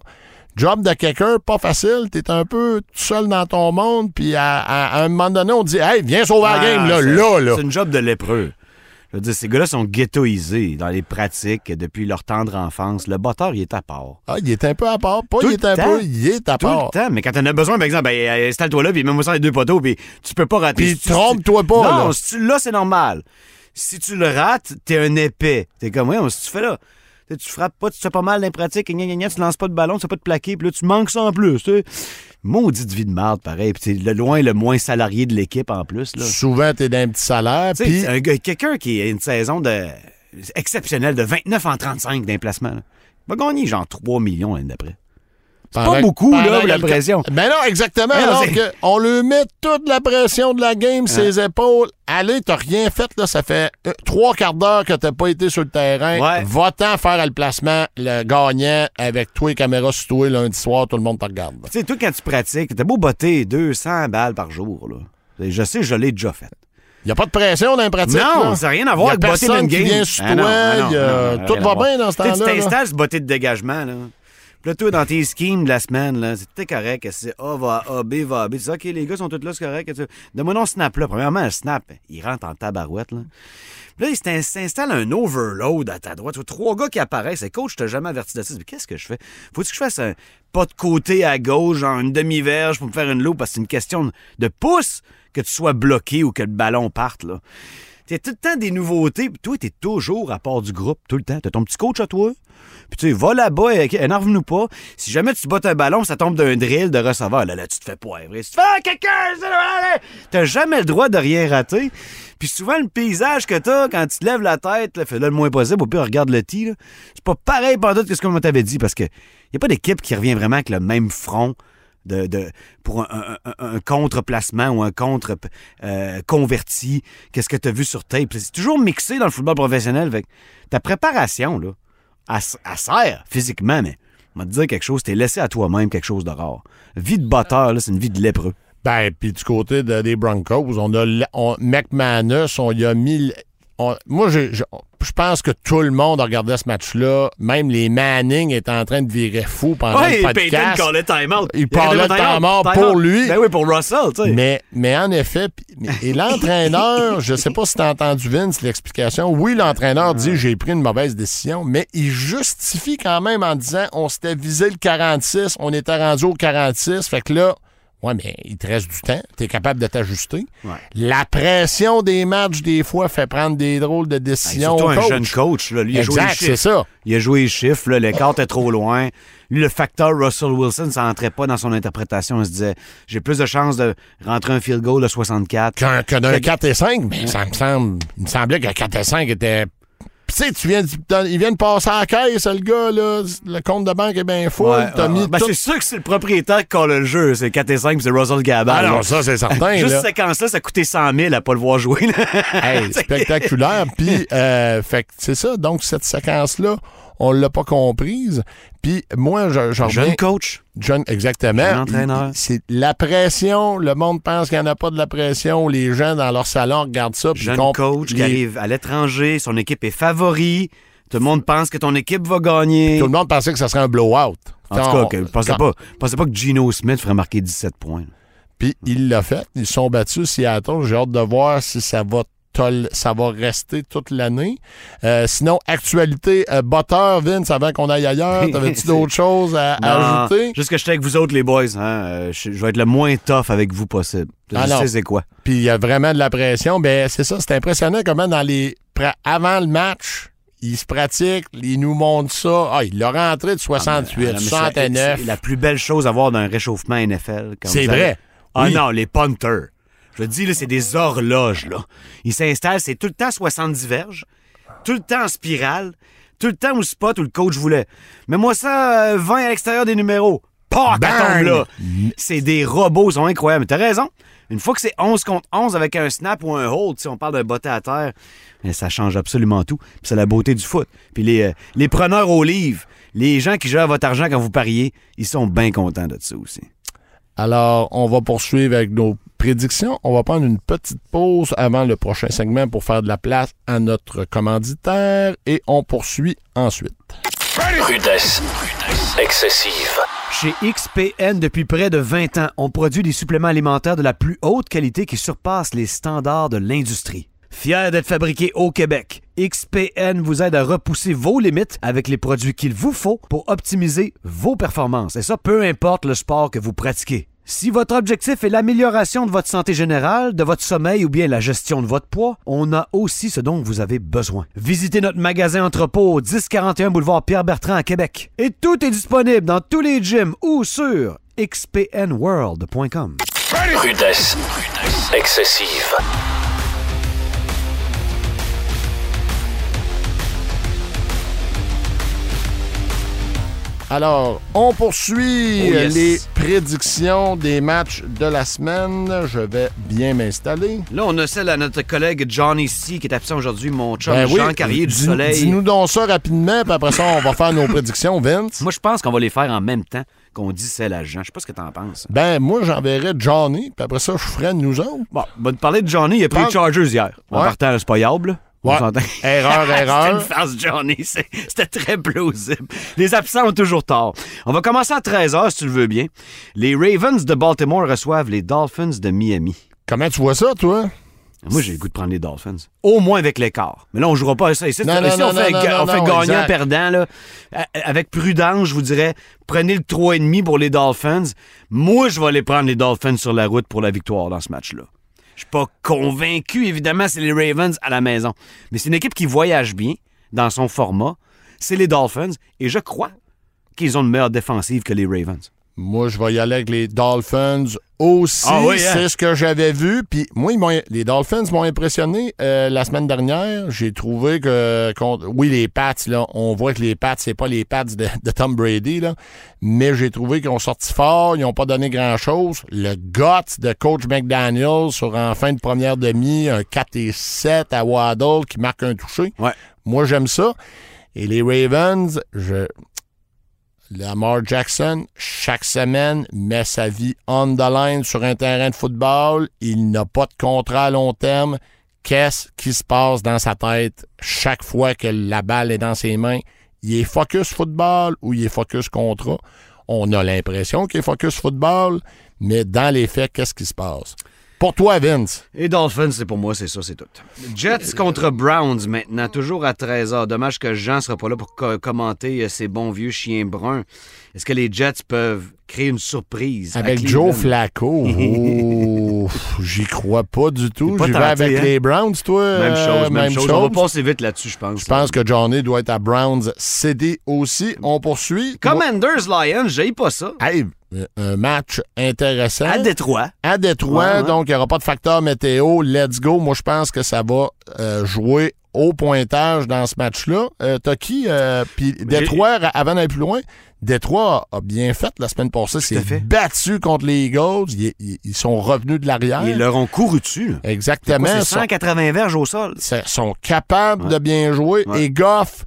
Job de quelqu'un, pas facile. T'es un peu tout seul dans ton monde. Puis à, à- à un moment donné, on dit Hey, viens sauver la game, là, là, là. C'est une job de lépreux. Je veux dire, ces gars-là sont ghettoisés dans les pratiques depuis leur tendre enfance. Le botteur, il est à part. Ah, il est un peu à part. Pas Tout il est un temps. peu, il est à Tout part. le temps, mais quand t'en as besoin, par exemple, ben, euh, installe-toi là, puis mets-moi ça les deux poteaux, puis tu peux pas rater. Puis Si trompe-toi pas, Non, là. si tu l'as, c'est normal. Si tu le rates, t'es un épais. T'es comme, ouais, si tu fais là, tu frappes pas, tu fais pas mal dans les pratiques, gna, gna, gna, tu lances pas de ballon, tu fais pas de plaqué, puis là, tu manques ça en plus. tu sais. Maudite vie de merde, pareil. Puis le loin le moins salarié de l'équipe en plus. Là. Souvent, t'es d'un petit salaire. Puis un gars- quelqu'un qui a une saison de exceptionnelle de 29 en 35 d'emplacement, va gagner genre 3 millions l'année d'après. Pendant- pas beaucoup, là, la pression. Ben non, exactement. Non, alors c'est- que on lui met toute la pression de la game sur ses épaules. Allez, t'as rien fait, là. Ça fait euh, trois quarts d'heure que t'as pas été sur le terrain. Ouais. Va-t'en faire le placement, le gagnant, avec toi et caméras sur toi lundi soir, tout le monde te regarde. Tu sais, toi, quand tu pratiques, t'as beau botter 200 balles par jour, là. Je sais, je l'ai déjà fait. Il n'y a pas de pression dans les pratiques. Non, là. ça n'a rien à voir avec botter personne d'une qui game. vient sur Ah non, ah non, y a- non, non, tout va bien dans ce temps-là, Tu t'installes ce botté de dégagement, là. Puis là, dans tes schemes de la semaine, là, tout correct. C'est A va A, B va B. Tu OK, les gars sont tous là, c'est correct. Donne-moi non snap là. Premièrement, le snap, il rentre en tabarouette, là. Puis là, il s'in- s'installe un overload à ta droite. Tu vois, Trois gars qui apparaissent. Et coach, je t'ai jamais averti de ça. Mais qu'est-ce que je fais? Faut-tu que je fasse un pas de côté à gauche, genre une demi-verge pour me faire une loupe? Parce que c'est une question de pouce que tu sois bloqué ou que le ballon parte, là. T'as tout le temps des nouveautés. Puis toi, t'es toujours à part du groupe, tout le temps. T'as ton petit coach à toi. Puis tu sais, va là-bas, énerve-nous pas. Si jamais tu bottes un ballon, ça tombe d'un drill de receveur. Là, là, tu te fais poivrer. Tu fais ah, quelqu'un, t'as jamais le droit de rien rater. Puis souvent, le paysage que t'as quand tu te lèves la tête, fais-le le moins possible. Au pire, regarde le tee. C'est pas pareil pendant que ce qu'on t'avait dit parce que y a pas d'équipe qui revient vraiment avec le même front de, pour un, contre-placement ou un contre euh. Qu'est-ce que tu as vu sur tape? C'est toujours mixé dans le football professionnel. Que ta préparation, là, s- elle sert physiquement, mais m'a te dire quelque chose, t'es laissé à toi-même quelque chose de rare. Vie de batteur, là, c'est une vie de lépreux. Ben, puis du côté de- des Broncos, on a on, McManus, on y a mis. on- moi, j'ai- je pense que tout le monde regardait ce match-là. Même les Manning étaient en train de virer fou pendant Ouais, le Peyton podcast. callait time-out. Il parlait de temps mort pour lui. Ben oui, pour Russell, tu sais. Mais, mais en effet, et l'entraîneur, je sais pas si tu as entendu Vince l'explication. Oui, l'entraîneur dit j'ai pris une mauvaise décision, mais il justifie quand même en disant on s'était visé le 46, on était rendu au 46, fait que là, ouais, mais il te reste du temps, tu es capable de t'ajuster. Ouais. La pression des matchs, des fois, fait prendre des drôles de décisions. surtout au un coach. jeune coach, là, lui, il a joué les Exact, c'est ça. Il a joué les chiffres, là, l'écart est trop loin. Lui, le facteur Russell Wilson, ça n'entrait pas dans son interprétation. Il se disait, j'ai plus de chances de rentrer un field goal de 64. Qu'un que d'un Fait que- 4 et 5, mais ça me semble. Il me semblait que 4 et 5 était. Tu sais, tu viens de- il vient de passer à la caisse, le gars, là. Le compte de banque est bien full. Ouais. Ben, c'est sûr que c'est le propriétaire qui colle le jeu. C'est 4 et 5, c'est Russell Gabal. Ah non, ça, c'est certain. Juste cette séquence-là, ça a coûté 100 000 à pas le voir jouer. Hey, spectaculaire. Puis, euh, fait c'est ça. Donc, cette séquence-là, on l'a pas comprise. Puis, moi, je, je reviens- Jeune coach. Jeune, exactement. Jeune entraîneur. C'est la pression. Le monde pense qu'il n'y en a pas de la pression. Les gens dans leur salon regardent ça. Jeune coach qui arrive à l'étranger, son équipe est favori. Tout le monde pense que ton équipe va gagner. Tout le monde pensait que ça serait un blowout. En Quand tout cas, que- pensez quand- pas, pensez pas que Geno Smith ferait marquer 17 points. Puis il l'a fait. Ils sont battus Seattle. J'ai hâte de voir si ça va ça va rester toute l'année. Euh, sinon, actualité, euh, Butter, Vince, avant qu'on aille ailleurs, t'avais-tu d'autres choses à, ajouter? Juste que je suis avec vous autres, les boys. Hein, euh, je, je vais être le moins tough avec vous possible. Je Ah sais c'est quoi. Puis il y a vraiment de la pression. Ben c'est ça, c'est impressionnant comment dans les avant le match, ils se pratiquent, ils nous montrent ça. Ah, il l'a rentré de 68, Ah, mais c'est- 69. C'est la plus belle chose à voir d'un réchauffement NFL. C'est avez- vrai. Ah Oui. non, les punters. Je te dis, là, c'est des horloges, là. Ils s'installent, c'est tout le temps 70 verges, tout le temps en spirale, tout le temps au spot où le coach voulait. Mais moi, ça, euh, 20 à l'extérieur des numéros. Pas là. C'est des robots, ils sont incroyables. T'as raison. Une fois que c'est 11 contre 11 avec un snap ou un hold, si on parle d'un botté à terre, mais ça change absolument tout. Puis c'est la beauté du foot. Puis les, euh, les preneurs au livre, les gens qui gèrent votre argent quand vous pariez, ils sont bien contents de ça aussi. Alors, on va poursuivre avec nos prédictions. On va prendre une petite pause avant le prochain segment pour faire de la place à notre commanditaire et on poursuit ensuite. Rudesse. Excessive. Chez XPN, depuis près de 20 ans, on produit des suppléments alimentaires de la plus haute qualité qui surpassent les standards de l'industrie. Fier d'être fabriqué au Québec, XPN vous aide à repousser vos limites avec les produits qu'il vous faut pour optimiser vos performances. Et ça, peu importe le sport que vous pratiquez. Si votre objectif est l'amélioration de votre santé générale, de votre sommeil ou bien la gestion de votre poids, on a aussi ce dont vous avez besoin. Visitez notre magasin entrepôt au 1041 boulevard Pierre-Bertrand à Québec. Et tout est disponible dans tous les gyms ou sur xpnworld.com. Rudesse. Excessive. Alors, on poursuit Oh yes. les prédictions des matchs de la semaine. Je vais bien m'installer. Là, on a celle à notre collègue Johnny C qui est absent aujourd'hui, mon chum Ben oui, Jean Carrier du dis- Soleil. Dis-nous donc ça rapidement, puis après ça, on va faire nos prédictions, Vince. Moi, je pense qu'on va les faire en même temps qu'on dit celle à Jean. Je sais pas ce que t'en penses. Ben, moi, j'enverrai Johnny, puis après ça, je ferai nous autres. Bon, on va te parler de Johnny. Il a pris les Chargers hier. En Ouais. partant, c'est pas yable. Ouais. s'entend. Erreur, C'était erreur. une farce, Johnny. C'était très plausible. Les absents ont toujours tort. On va commencer à 13h, si tu le veux bien. Les Ravens de Baltimore reçoivent les Dolphins de Miami. Comment tu vois ça, toi? Moi, j'ai le goût de prendre les Dolphins. Au moins avec l'écart. Mais là, on jouera pas à ça. Ici, Non, non, ici, on non, fait, non, ga- non, on fait non, exact. gagnant-perdant. là. Avec prudence, je vous dirais, prenez le 3,5 pour les Dolphins. Moi, je vais aller prendre les Dolphins sur la route pour la victoire dans ce match-là. Je suis pas convaincu, évidemment, c'est les Ravens à la maison. Mais c'est une équipe qui voyage bien dans son format. C'est les Dolphins. Et je crois qu'ils ont une meilleure défensive que les Ravens. Moi, je vais y aller avec les Dolphins aussi. Ah oui, hein? C'est ce que j'avais vu. Puis moi, ils les Dolphins m'ont impressionné euh, la semaine dernière. J'ai trouvé que, oui, les Pats, là, on voit que les Pats, c'est pas les Pats de, de Tom Brady, là. Mais j'ai trouvé qu'ils ont sorti fort, ils n'ont pas donné grand-chose. Le guts de coach McDaniel sur en fin de première demi, un 4 et 7 à Waddle qui marque un touché. Ouais. Moi, j'aime ça. Et les Ravens, je, Lamar Jackson, chaque semaine, met sa vie on the line sur un terrain de football. Il n'a pas de contrat à long terme. Qu'est-ce qui se passe dans sa tête chaque fois que la balle est dans ses mains? Il est focus football ou il est focus contrat? On a l'impression qu'il est focus football, mais dans les faits, qu'est-ce qui se passe? Pour toi, Vince. Et Dolphins, c'est pour moi, c'est ça, c'est tout. Jets contre Browns maintenant, toujours à 13h. Dommage que Jean ne sera pas là pour co- commenter euh, ces bons vieux chiens bruns. Est-ce que les Jets peuvent créer une surprise? Avec? Joe Flacco. Oh, J'y crois pas du tout. J'y vais avec hein? les Browns, toi. Même euh, chose, même, chose. On va passer vite là-dessus, je pense. Je pense que Johnny doit être à Browns CD aussi. On poursuit. Commanders Lions, j'ai pas ça. Hey, un match intéressant. À Détroit. À Détroit, Ouais, ouais. donc il n'y aura pas de facteur météo. Let's go. Moi, je pense que ça va euh, jouer au pointage dans ce match-là. Euh, T'as qui? euh, Puis Détroit, avant d'aller plus loin, Détroit a bien fait la semaine passée. C'est battu contre les Eagles. Ils, sont revenus de l'arrière. Ils leur ont couru dessus. là. Exactement. C'est sont- 180 verges au sol? ils sont capables Ouais. de bien jouer. Et Goff,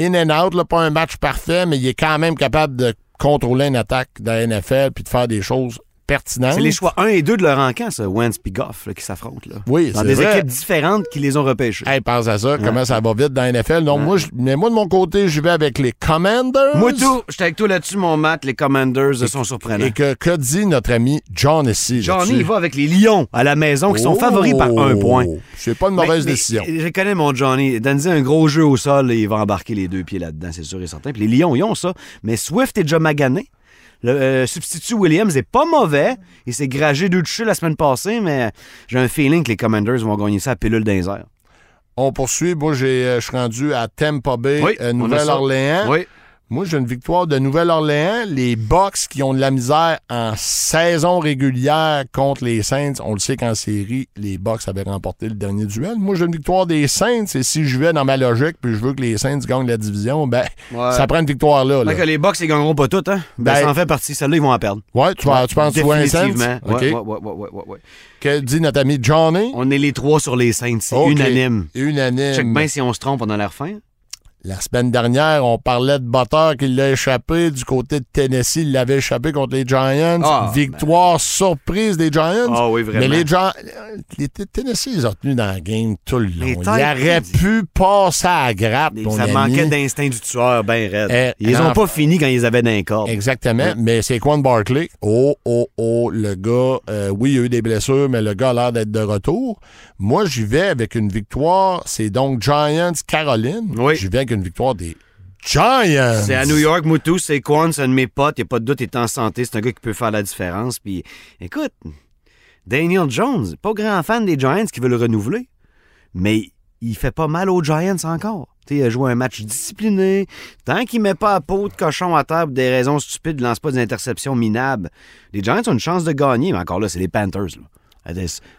in and out, là, pas un match parfait, mais il est quand même capable de contrôler une attaque de la NFL puis de faire des choses C'est les choix 1 et 2 de leur encamp, ça, Wentz et Goff, là, qui s'affrontent. Là. Oui, Dans c'est des vrai. équipes différentes qui les ont repêchés. Hey, pense à ça, comment ça va vite dans la NFL. Donc, moi, je- mais moi, de mon côté, je vais avec les Commanders. Moi, tout, j'étais avec toi là-dessus, mon Matt. Les Commanders sont surprenants. Et que, que dit notre ami John ici? Johnny, il va avec les Lions à la maison, qui sont Oh! favoris par un point. C'est pas une mauvaise Mais- mais décision. Je connais mon Johnny. Donne-y un gros jeu au sol et il va embarquer les deux pieds là-dedans, c'est sûr et certain. Puis les Lions, ils ont ça. Mais Swift est déjà magané. Le euh, substitut Williams est pas mauvais. Il s'est gragé deux touchés la semaine passée, mais j'ai un feeling que les Commanders vont gagner ça à pilule d'un air. On poursuit. Moi, euh, je suis rendu à Tampa Bay, Oui, euh. Nouvelle-Orléans. Oui. Moi, j'ai une victoire de Nouvelle-Orléans. Les Bucks qui ont de la misère en saison régulière contre les Saints. On le sait qu'en série, les Bucks avaient remporté le dernier duel. Moi, j'ai une victoire des Saints. Et si je vais dans ma logique, puis je veux que les Saints gagnent la division, ben, Ouais. ça prend une victoire là. là. Que les Bucks, ils gagneront pas toutes, hein? Ben, Ben- ça en fait partie. Celle-là, ils vont en perdre. Ouais, tu, vas- tu penses que tu vois un Saints? Définitivement. OK. Ouais, ouais, ouais, ouais, ouais, ouais, ouais. Que dit notre ami Johnny? On est les trois sur les Saints. C'est unanime. Unanime. Check bien si on se trompe, on a l'air fin. La semaine dernière, on parlait de Butter qui l'a échappé. Du côté de Tennessee, il l'avait échappé contre les Giants. Ah, Victoire surprise des Giants. Ah oui, vraiment. Mais les Giants, les Tennessee, ils ont tenu dans la game tout le long. Ils auraient pu passer à la grappe, mon ça ami. manquait d'instinct du tueur, ben raide. Eh, Ils en- ont pas fini quand ils avaient d'un corps. Exactement. Mais c'est Quan Barkley. Oh, oh, oh, le gars, euh, oui, il y a eu des blessures, mais le gars a l'air d'être de retour. Moi, j'y vais avec une victoire. C'est donc Giants-Caroline. Oui. J'y vais avec une victoire des Giants. C'est à New York, Moutou, c'est Quan, c'est un de mes potes, il a pas de doute, il est en santé, c'est un gars qui peut faire la différence. Puis, écoute, Daniel Jones, pas grand fan des Giants qui veut le renouveler, mais il fait pas mal aux Giants encore. Il a joué un match discipliné. Tant qu'il met pas à peau de cochon à terre pour des raisons stupides, il lance pas des interceptions minables. Les Giants ont une chance de gagner, mais encore là, c'est les Panthers. Là.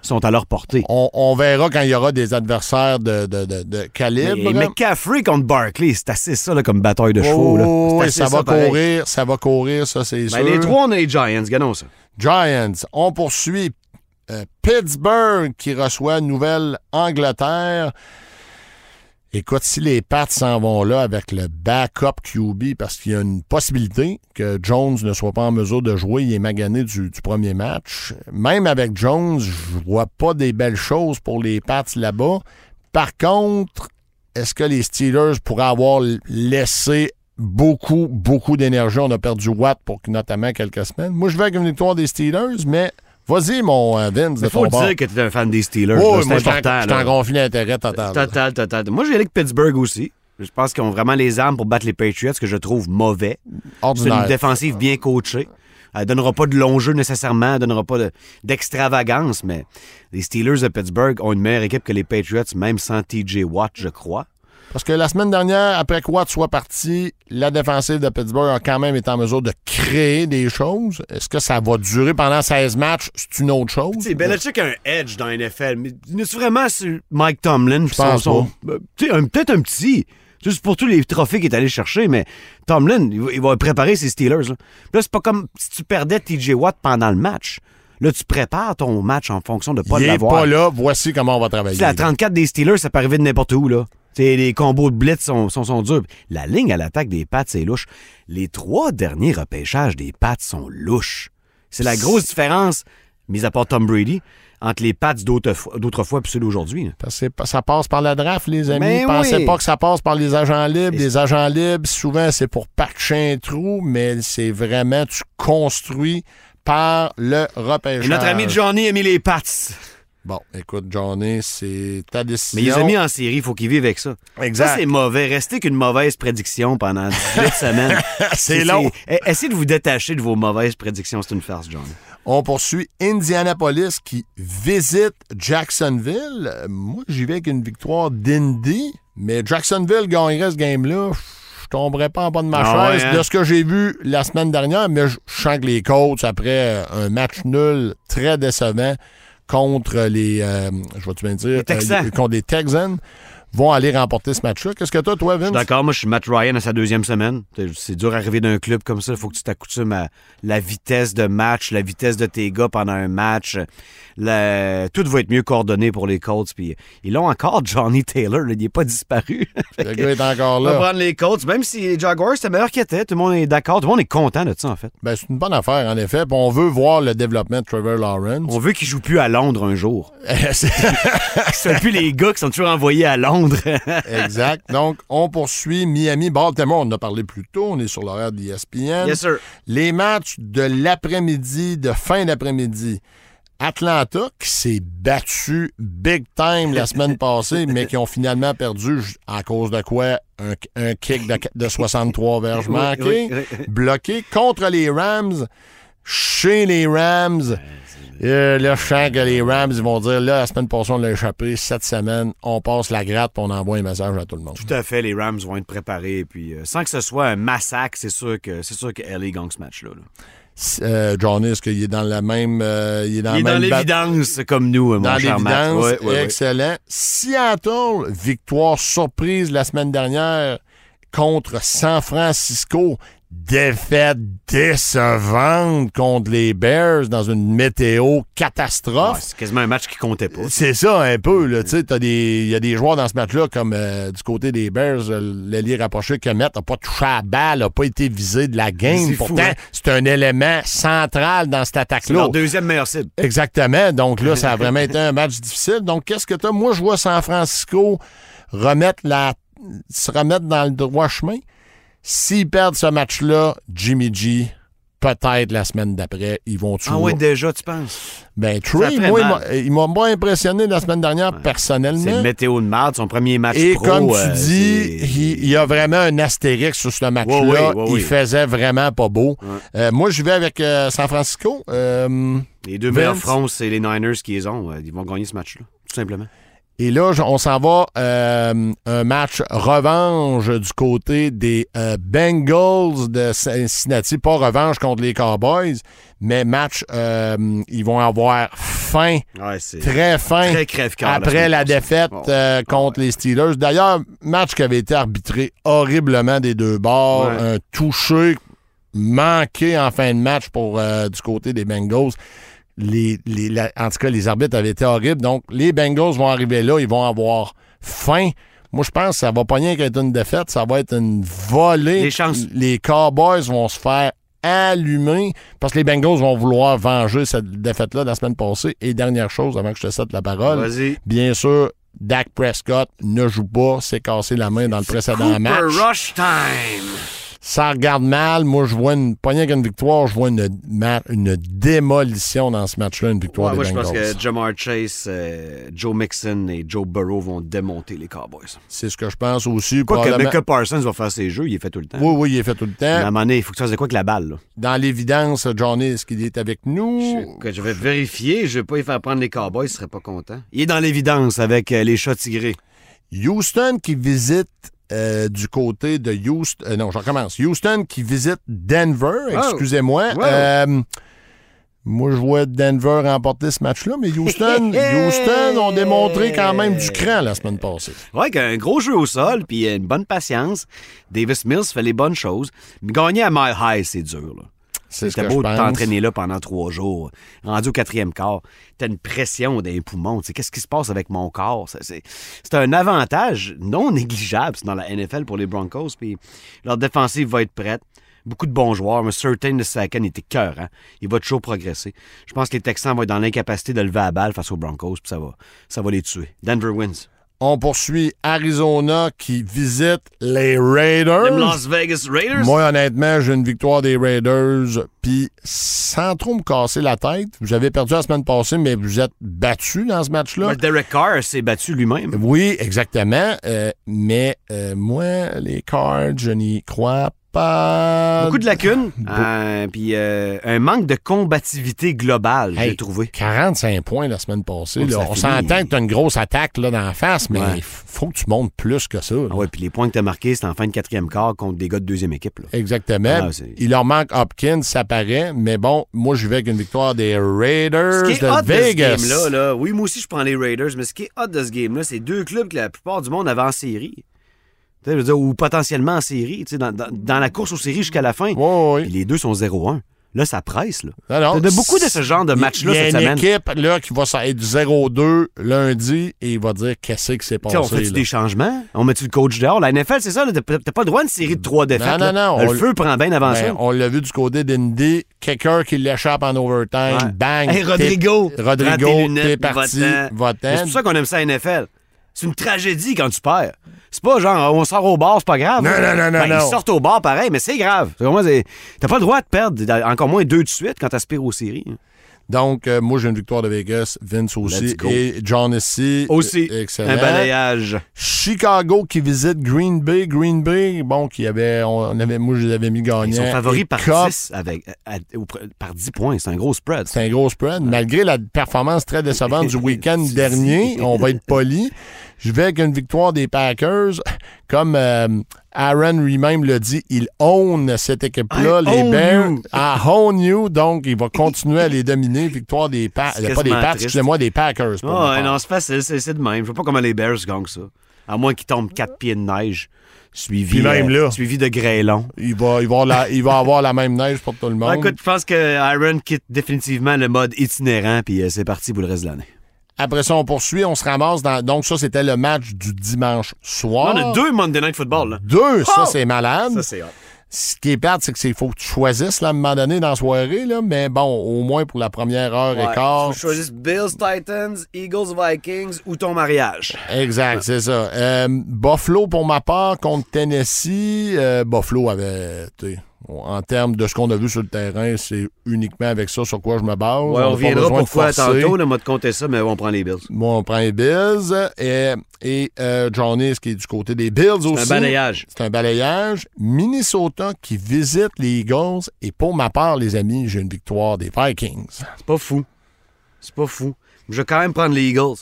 Sont à leur portée. On, on verra quand il y aura des adversaires de, de, de, de calibre. Mais McCaffrey contre Barkley, c'est assez ça là, comme bataille de chevaux. là. Oh, oui, assez ça va pareil. courir, ça va courir, ça c'est Ben, sûr. les trois, on a les Giants, gagnons ça. Giants. On poursuit euh, Pittsburgh qui reçoit Nouvelle-Angleterre. Écoute, si les Pats s'en vont là avec le backup QB, parce qu'il y a une possibilité que Jones ne soit pas en mesure de jouer, il est magané du, premier match. Même avec Jones, je vois pas des belles choses pour les Pats là-bas. Par contre, est-ce que les Steelers pourraient avoir laissé beaucoup, beaucoup d'énergie? On a perdu Watt pour notamment quelques semaines. Moi, je vais avec une victoire des Steelers, mais vas-y, mon euh, Vince, de Il faut ton bord. dire que tu es un fan des Steelers. Oh, là, moi, c'est je important. suis en là. conflit d'intérêt total. Total, total. Moi, aller avec Pittsburgh aussi. Je pense qu'ils ont vraiment les armes pour battre les Patriots, que je trouve mauvais. C'est une défensive bien coachée. Elle donnera pas de long jeu nécessairement, elle donnera pas de- d'extravagance, mais les Steelers de Pittsburgh ont une meilleure équipe que les Patriots, même sans TJ Watt, je crois. Parce que la semaine dernière, après que Watt soit parti, la défensive de Pittsburgh a quand même été en mesure de créer des choses. Est-ce que ça va durer pendant 16 matchs? C'est une autre chose. Tu sais, Belichick a un edge dans la NFL, mais est vraiment sur Mike Tomlin? Je pense sais, un- peut-être un petit. Juste pour tous les trophées qu'il est allé chercher, mais Tomlin, il va, préparer ses Steelers. Là, là c'est pas comme si tu perdais TJ Watt pendant le match. Là, tu prépares ton match en fonction de pas Il est l'avoir. pas là. Voici comment on va travailler. La 34 des Steelers, ça peut arriver de n'importe où, là. T'sais, les combos de blitz sont, sont, sont durs. La ligne à l'attaque des Pats, c'est louche. Les trois derniers repêchages des Pats sont louches. C'est la grosse différence, mis à part Tom Brady, entre les Pats d'autrefois et ceux d'aujourd'hui. Parce que ça passe par la draft, les amis. Ben Pensez oui. pas que ça passe par les agents libres. Et- Les agents libres, souvent, c'est pour patcher un trou, mais c'est vraiment, tu construis par le repêchage. Et notre ami Johnny a mis les Pats. Bon, écoute, Johnny, c'est ta décision. Mais il les mis en série, il faut qu'ils vivent avec ça. Exact. Ça, c'est mauvais. Restez qu'une mauvaise prédiction pendant 18 semaines. C'est long. Eh, Essayez de vous détacher de vos mauvaises prédictions. C'est une farce, John. On poursuit Indianapolis qui visite Jacksonville. Moi, j'y vais avec une victoire d'Indy, mais Jacksonville gagnerait ce game-là. Je tomberais pas en bas de ma Ah ouais, chaise hein? de ce que j'ai vu la semaine dernière, mais je sens que les Colts, après un match nul très décevant contre les, euh, je vais-tu bien dire, Les euh, contre les Texans, vont aller remporter ce match-là. Qu'est-ce que toi, toi, Vince? D'accord, moi, je suis Matt Ryan à sa deuxième semaine. C'est- C'est dur d'arriver d'un club comme ça. Il faut que tu t'accoutumes à la vitesse de match, la vitesse de tes gars pendant un match. Tout va être mieux coordonné pour les Colts. Puis ils l'ont encore, Johnny Taylor. là, il n'est pas disparu. Le gars est encore On va là. prendre les Colts. Même si les Jaguars, c'était meilleur qu'ils étaient. Tout le monde est d'accord. Tout le monde est content de ça, en fait. Ben, c'est une bonne affaire, en effet. Puis on veut voir le développement de Trevor Lawrence. On veut qu'ils jouent plus à Londres un jour. C'est- plus les gars qui sont toujours envoyés à Londres. Exact. Donc, on poursuit Miami, Baltimore. On en a parlé plus tôt. On est sur l'horaire d'ESPN. yes, sir. Les matchs de l'après-midi, de fin d'après-midi. Atlanta, qui s'est battu big time la semaine passée, mais qui ont finalement perdu à cause de quoi? Un, un kick de, de 63 verges manqué, oui, oui. bloqué contre les Rams, chez les Rams. Euh, là, je sens que les Rams, ils vont dire, là, la semaine passée, on l'a échappé. Cette semaine, on passe la gratte puis on envoie un message à tout le monde. Tout à fait, les Rams vont être préparés. Et puis, euh, sans que ce soit un massacre, c'est sûr que c'est sûr que LA gagne ce match-là. là. Euh, Johnny, est-ce qu'il est dans la même. euh, il est dans Il est l'évidence comme nous, mon Dans cher l'évidence, Ouais, ouais, ouais. excellent. Seattle, victoire surprise la semaine dernière contre San Francisco. Défaite décevante contre les Bears dans une météo catastrophe. c'est quasiment un match qui comptait pas. C'est ça un peu. là. Il y a des joueurs dans ce match-là, comme euh, du côté des Bears, euh, l'ailier rapproché Kemet n'a pas touché à la balle, n'a pas été visé de la game. Pourtant, hein? c'est un élément central dans cette C'est attaque-là. leur deuxième meilleure cible. Exactement. Donc là, ça a vraiment été un match difficile. Donc, qu'est-ce que tu as? Moi, je vois San Francisco remettre la, se remettre dans le droit chemin. S'ils perdent ce match-là, Jimmy G, peut-être la semaine d'après, ils vont tuer. Ah ouais, déjà, tu penses? ben, Trey, moi, il m'a- pas impressionné la semaine dernière, C'est personnellement. le météo de marde, son premier match Et pro. comme tu euh, dis, c'est- il, il y a vraiment un astérix sur ce match-là. Ouais, ouais, ouais, il faisait vraiment pas beau. Euh, moi, je vais avec euh, San Francisco. Les deux meilleurs fronts, c'est les Niners qui les ont. Ils vont gagner ce match-là, tout simplement. Et là, on s'en va euh, un match revanche du côté des euh, Bengals de Cincinnati. Pas revanche contre les Cowboys, mais match, euh, ils vont avoir faim, Ouais, très faim, très après la défaite contre les Steelers. D'ailleurs, match qui avait été arbitré horriblement des deux bords. Ouais. Un touché manqué en fin de match pour du côté des Bengals. Les, les- la- en tout cas, les arbitres avaient été horribles. Donc, les Bengals vont arriver là, ils vont avoir faim. Moi, je pense que ça va pas rien qu'être une défaite, ça va être une volée. Les chances. Les Cowboys vont se faire allumer parce que les Bengals vont vouloir venger cette défaite-là la semaine passée. Et dernière chose, avant que je te cède la parole, bien sûr, Dak Prescott ne joue pas, s'est cassé la main dans le précédent Cooper match. Rush time. Ça regarde mal. Moi, je vois une, pas rien qu'une victoire, je vois une, une démolition dans ce match-là, une victoire Ouais, moi, des je pense que Jamar Chase, euh, Joe Mixon et Joe Burrow vont démonter les Cowboys. C'est ce que je pense aussi. Quoi que Micah Parsons va faire ses jeux, il est fait tout le temps. Oui, oui, il est fait tout le Mais à un temps. moment donné, il faut que tu fasses de quoi avec la balle. là? Dans l'évidence, Johnny, est-ce qu'il est avec nous? Je, je vais vérifier, je vais pas y faire prendre les Cowboys, il serait pas content. Il est dans l'évidence avec euh, les chats tigrés. Houston qui visite euh, du côté de Houston. euh, non, je recommence. Houston qui visite Denver, Oh. excusez-moi. Wow. Euh, moi, je vois Denver remporter ce match-là, mais Houston, Houston ont démontré quand même du cran la semaine passée. Ouais, qu'un gros jeu au sol, puis une bonne patience. Davis Mills fait les bonnes choses. Mais gagner à Mile High, c'est dur. Là. C'était beau de t'entraîner là pendant trois jours. Rendu au quatrième quart, t'as une pression dans les poumons. Qu'est-ce qui se passe avec mon corps? C'est un avantage non négligeable dans la NFL pour les Broncos. Puis leur défensive va être prête. Beaucoup de bons joueurs, mais Certain de Sakan était cœur. Hein? Il va toujours progresser. Je pense que les Texans vont être dans l'incapacité de lever la balle face aux Broncos, puis ça va, ça va les tuer. Denver wins. On poursuit Arizona qui visite les Raiders. Les Las Vegas Raiders. Moi, honnêtement, j'ai une victoire des Raiders. Puis, sans trop me casser la tête, vous avez perdu la semaine passée, mais vous êtes battu dans ce match-là. Derek Carr s'est battu lui-même. Oui, exactement. Euh, mais euh, moi, les Cards, je n'y crois pas. Beaucoup de lacunes, euh, puis euh, un manque de combativité globale, Hey, j'ai trouvé. 45 points la semaine passée. Oh, là. ça On finit. s'entend que tu as une grosse attaque là, dans la face, mais il Ouais. faut que tu montes plus que ça. là. Ah ouais, puis les points que t'as marqués, c'est en fin de quatrième quart contre des gars de deuxième équipe. Là. Exactement. Ah, c'est- il leur manque Hopkins, ça paraît. Mais bon, moi, je vais avec une victoire des Raiders Ce qui est de hot de ce Vegas. game-là, là, oui, moi aussi, je prends les Raiders, mais ce qui est hot de ce game-là, c'est deux clubs que la plupart du monde avait en série. Tu sais, je veux dire, ou potentiellement en série, dans, dans- dans la course aux séries jusqu'à la fin. Oui, les deux sont 0-1. Là, ça presse. Là. Non. T'as de beaucoup de ce genre de Il- matchs-là Il y a cette une semaine. équipe là, qui va être du 0-2 lundi et il va dire qu'est-ce qui s'est passé. on fait-tu là. des changements? On met-tu le coach dehors? La NFL, c'est ça, t'as pas le droit à une série de trois défaites. Non, non, non, Le feu prend bien avant Ben, ça. on l'a vu du côté d'Indy. Quelqu'un qui l'échappe en overtime. Bang. Hey, Rodrigo, Rodrigo, tes parti. C'est pour ça qu'on aime ça à NFL. C'est une tragédie quand tu perds. C'est pas genre, on sort au bar, c'est pas grave. Non, non, non, non, Ben, non. Ils sortent au bar pareil, mais c'est grave. T'as pas le droit de perdre, encore moins deux de suite quand t'aspires aux séries. Donc, euh, moi, j'ai une victoire de Vegas. Vince aussi. Et John ici. Aussi, Euh, Excellent. un balayage. Chicago qui visite Green Bay. Green Bay, bon, qui avait, on avait, moi, je les avais mis gagnants. Ils sont favoris Et par Cup, 10, avec, à- par 10 points. C'est un gros spread. C'est un gros spread. Malgré la performance très décevante du week-end dernier, on va être poli. Je vais avec une victoire des Packers. Comme euh, Aaron lui-même l'a dit, il own cette équipe-là, les Bears. I own you. Donc, il va continuer à les dominer. Victoire des Packers. Pas des Pats, excusez-moi, des Packers. pour non, c'est facile, c'est de même. Je vois pas comment les Bears gagnent ça. À moins qu'ils tombent quatre pieds de neige, suivi, euh, suivi de grêlons. Il va, il, va avoir la, il va avoir la même neige pour tout le monde. Écoute, je pense que Iron quitte définitivement le mode itinérant, puis euh, c'est parti pour le reste de l'année. Après ça, on poursuit, on se ramasse dans. Donc, ça, c'était le match du dimanche soir. On a deux Monday Night Football, là. Deux, ça, Oh! c'est malade. Ça, c'est. Ce qui est plate, c'est c'est faut que tu choisisses là, à un moment donné dans la soirée, là, mais bon, au moins pour la première heure et quart. Tu choisis Bills, Titans, Eagles, Vikings ou ton mariage. Exact, c'est ça. Euh, Buffalo, pour ma part, contre Tennessee, euh, Buffalo avait, en termes de ce qu'on a vu sur le terrain, c'est uniquement avec ça sur quoi je me base. Ouais, on pas reviendra pourquoi tantôt, là, m'a de compter ça, mais on prend les Bills. Moi, on prend les Bills et, et euh, Johnny, ce qui est du côté des Bills aussi. Un balayage. C'est un balayage. Minnesota qui visite les Eagles. Et pour ma part, les amis, j'ai une victoire des Vikings. C'est pas fou. C'est pas fou. Je vais quand même prendre les Eagles.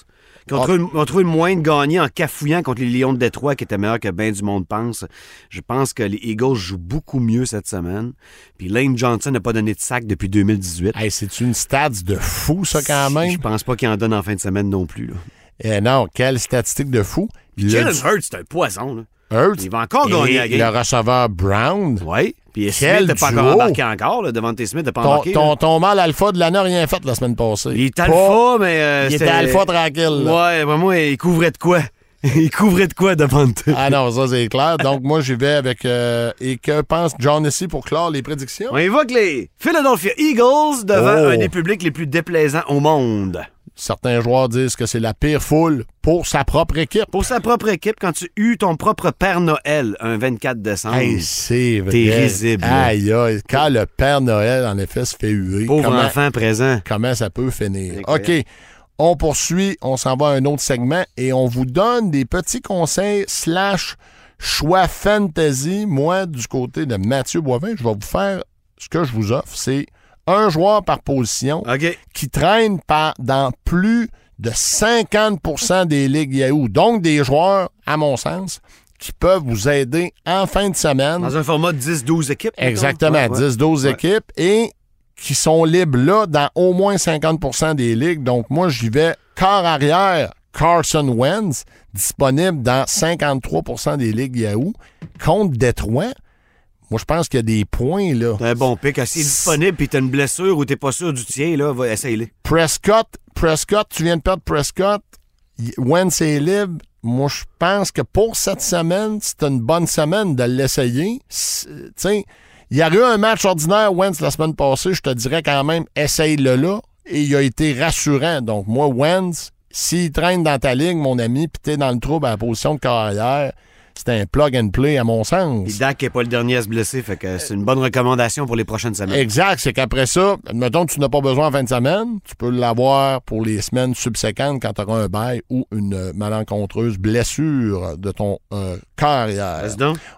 Qui ont, Ah. trouvé, ont trouvé le moyen de gagner en cafouillant contre les Lions de Détroit, qui étaient meilleurs que bien du monde pense. Je pense que les Eagles jouent beaucoup mieux cette semaine. Puis Lane Johnson n'a pas donné de sac depuis 2018. Hey, c'est une stats de fou, ça, quand même. Je pense pas qu'il en donne en fin de semaine non plus. là. Eh non, quelle statistique de fou. Le- Jalen Hurts, c'est un poison. Là. Hurts Il va encore gagner la le game. receveur Brown. Oui. Puis Smith n'a pas encore embarqué encore. Là. Devant tes Smith n'a pas Ton, embarqué. ton, ton mal alpha de l'année n'a rien fait la semaine passée. Il est Pas- alpha, mais. euh, Il était alpha tranquille. là. Ouais, moi, il couvrait de quoi? il couvrait de quoi devant? Ah non, ça c'est clair. Donc moi j'y vais avec euh, et que pense John ici pour clore les prédictions? On évoque les Philadelphia Eagles devant Oh. un des publics les plus déplaisants au monde. Certains joueurs disent que c'est la pire foule pour sa propre équipe. Pour sa propre équipe, quand tu eus ton propre Père Noël un 24 décembre, Hey, c'est vrai. T'es risible. Aïe, aïe. Quand le Père Noël, en effet, se fait huer, pauvre comment, enfant présent. comment ça peut finir? OK. On poursuit, on s'en va à un autre segment et on vous donne des petits conseils slash choix fantasy. Moi, du côté de Mathieu Boivin, je vais vous faire ce que je vous offre. C'est un joueur par position qui traîne par, dans plus de 50% des ligues Yahoo. Donc, des joueurs, à mon sens, qui peuvent vous aider en fin de semaine. Dans un format de 10-12 équipes. Exactement, Ouais, ouais. 10-12 Ouais. équipes et qui sont libres là dans au moins 50% des ligues. Donc, moi, j'y vais corps arrière, Carson Wentz, disponible dans 53% des ligues Yahoo, contre Détroit. Moi, je pense qu'il y a des points, là. T'as un bon pic. Si est disponible puis t'as une blessure ou t'es pas sûr du tien, là, va, essaye-le. Prescott, Prescott, tu viens de perdre Prescott. Wentz est libre. Moi, je pense que pour cette semaine, c'est une bonne semaine de l'essayer. Tu sais, il y a eu un match ordinaire, Wentz, la semaine passée. Je te dirais quand même, essaye-le là. Et il a été rassurant. Donc, moi, Wentz, s'il traîne dans ta ligne, mon ami, puis t'es dans le trouble à la position de carrière, c'est un plug and play, à mon sens. Puis Dak n'est pas le dernier à se blesser, fait que c'est une bonne recommandation pour les prochaines semaines. Exact, c'est qu'après ça, mettons que tu n'as pas besoin en fin de semaine, tu peux l'avoir pour les semaines subséquentes quand tu auras un bail ou une malencontreuse blessure de ton euh, carrière.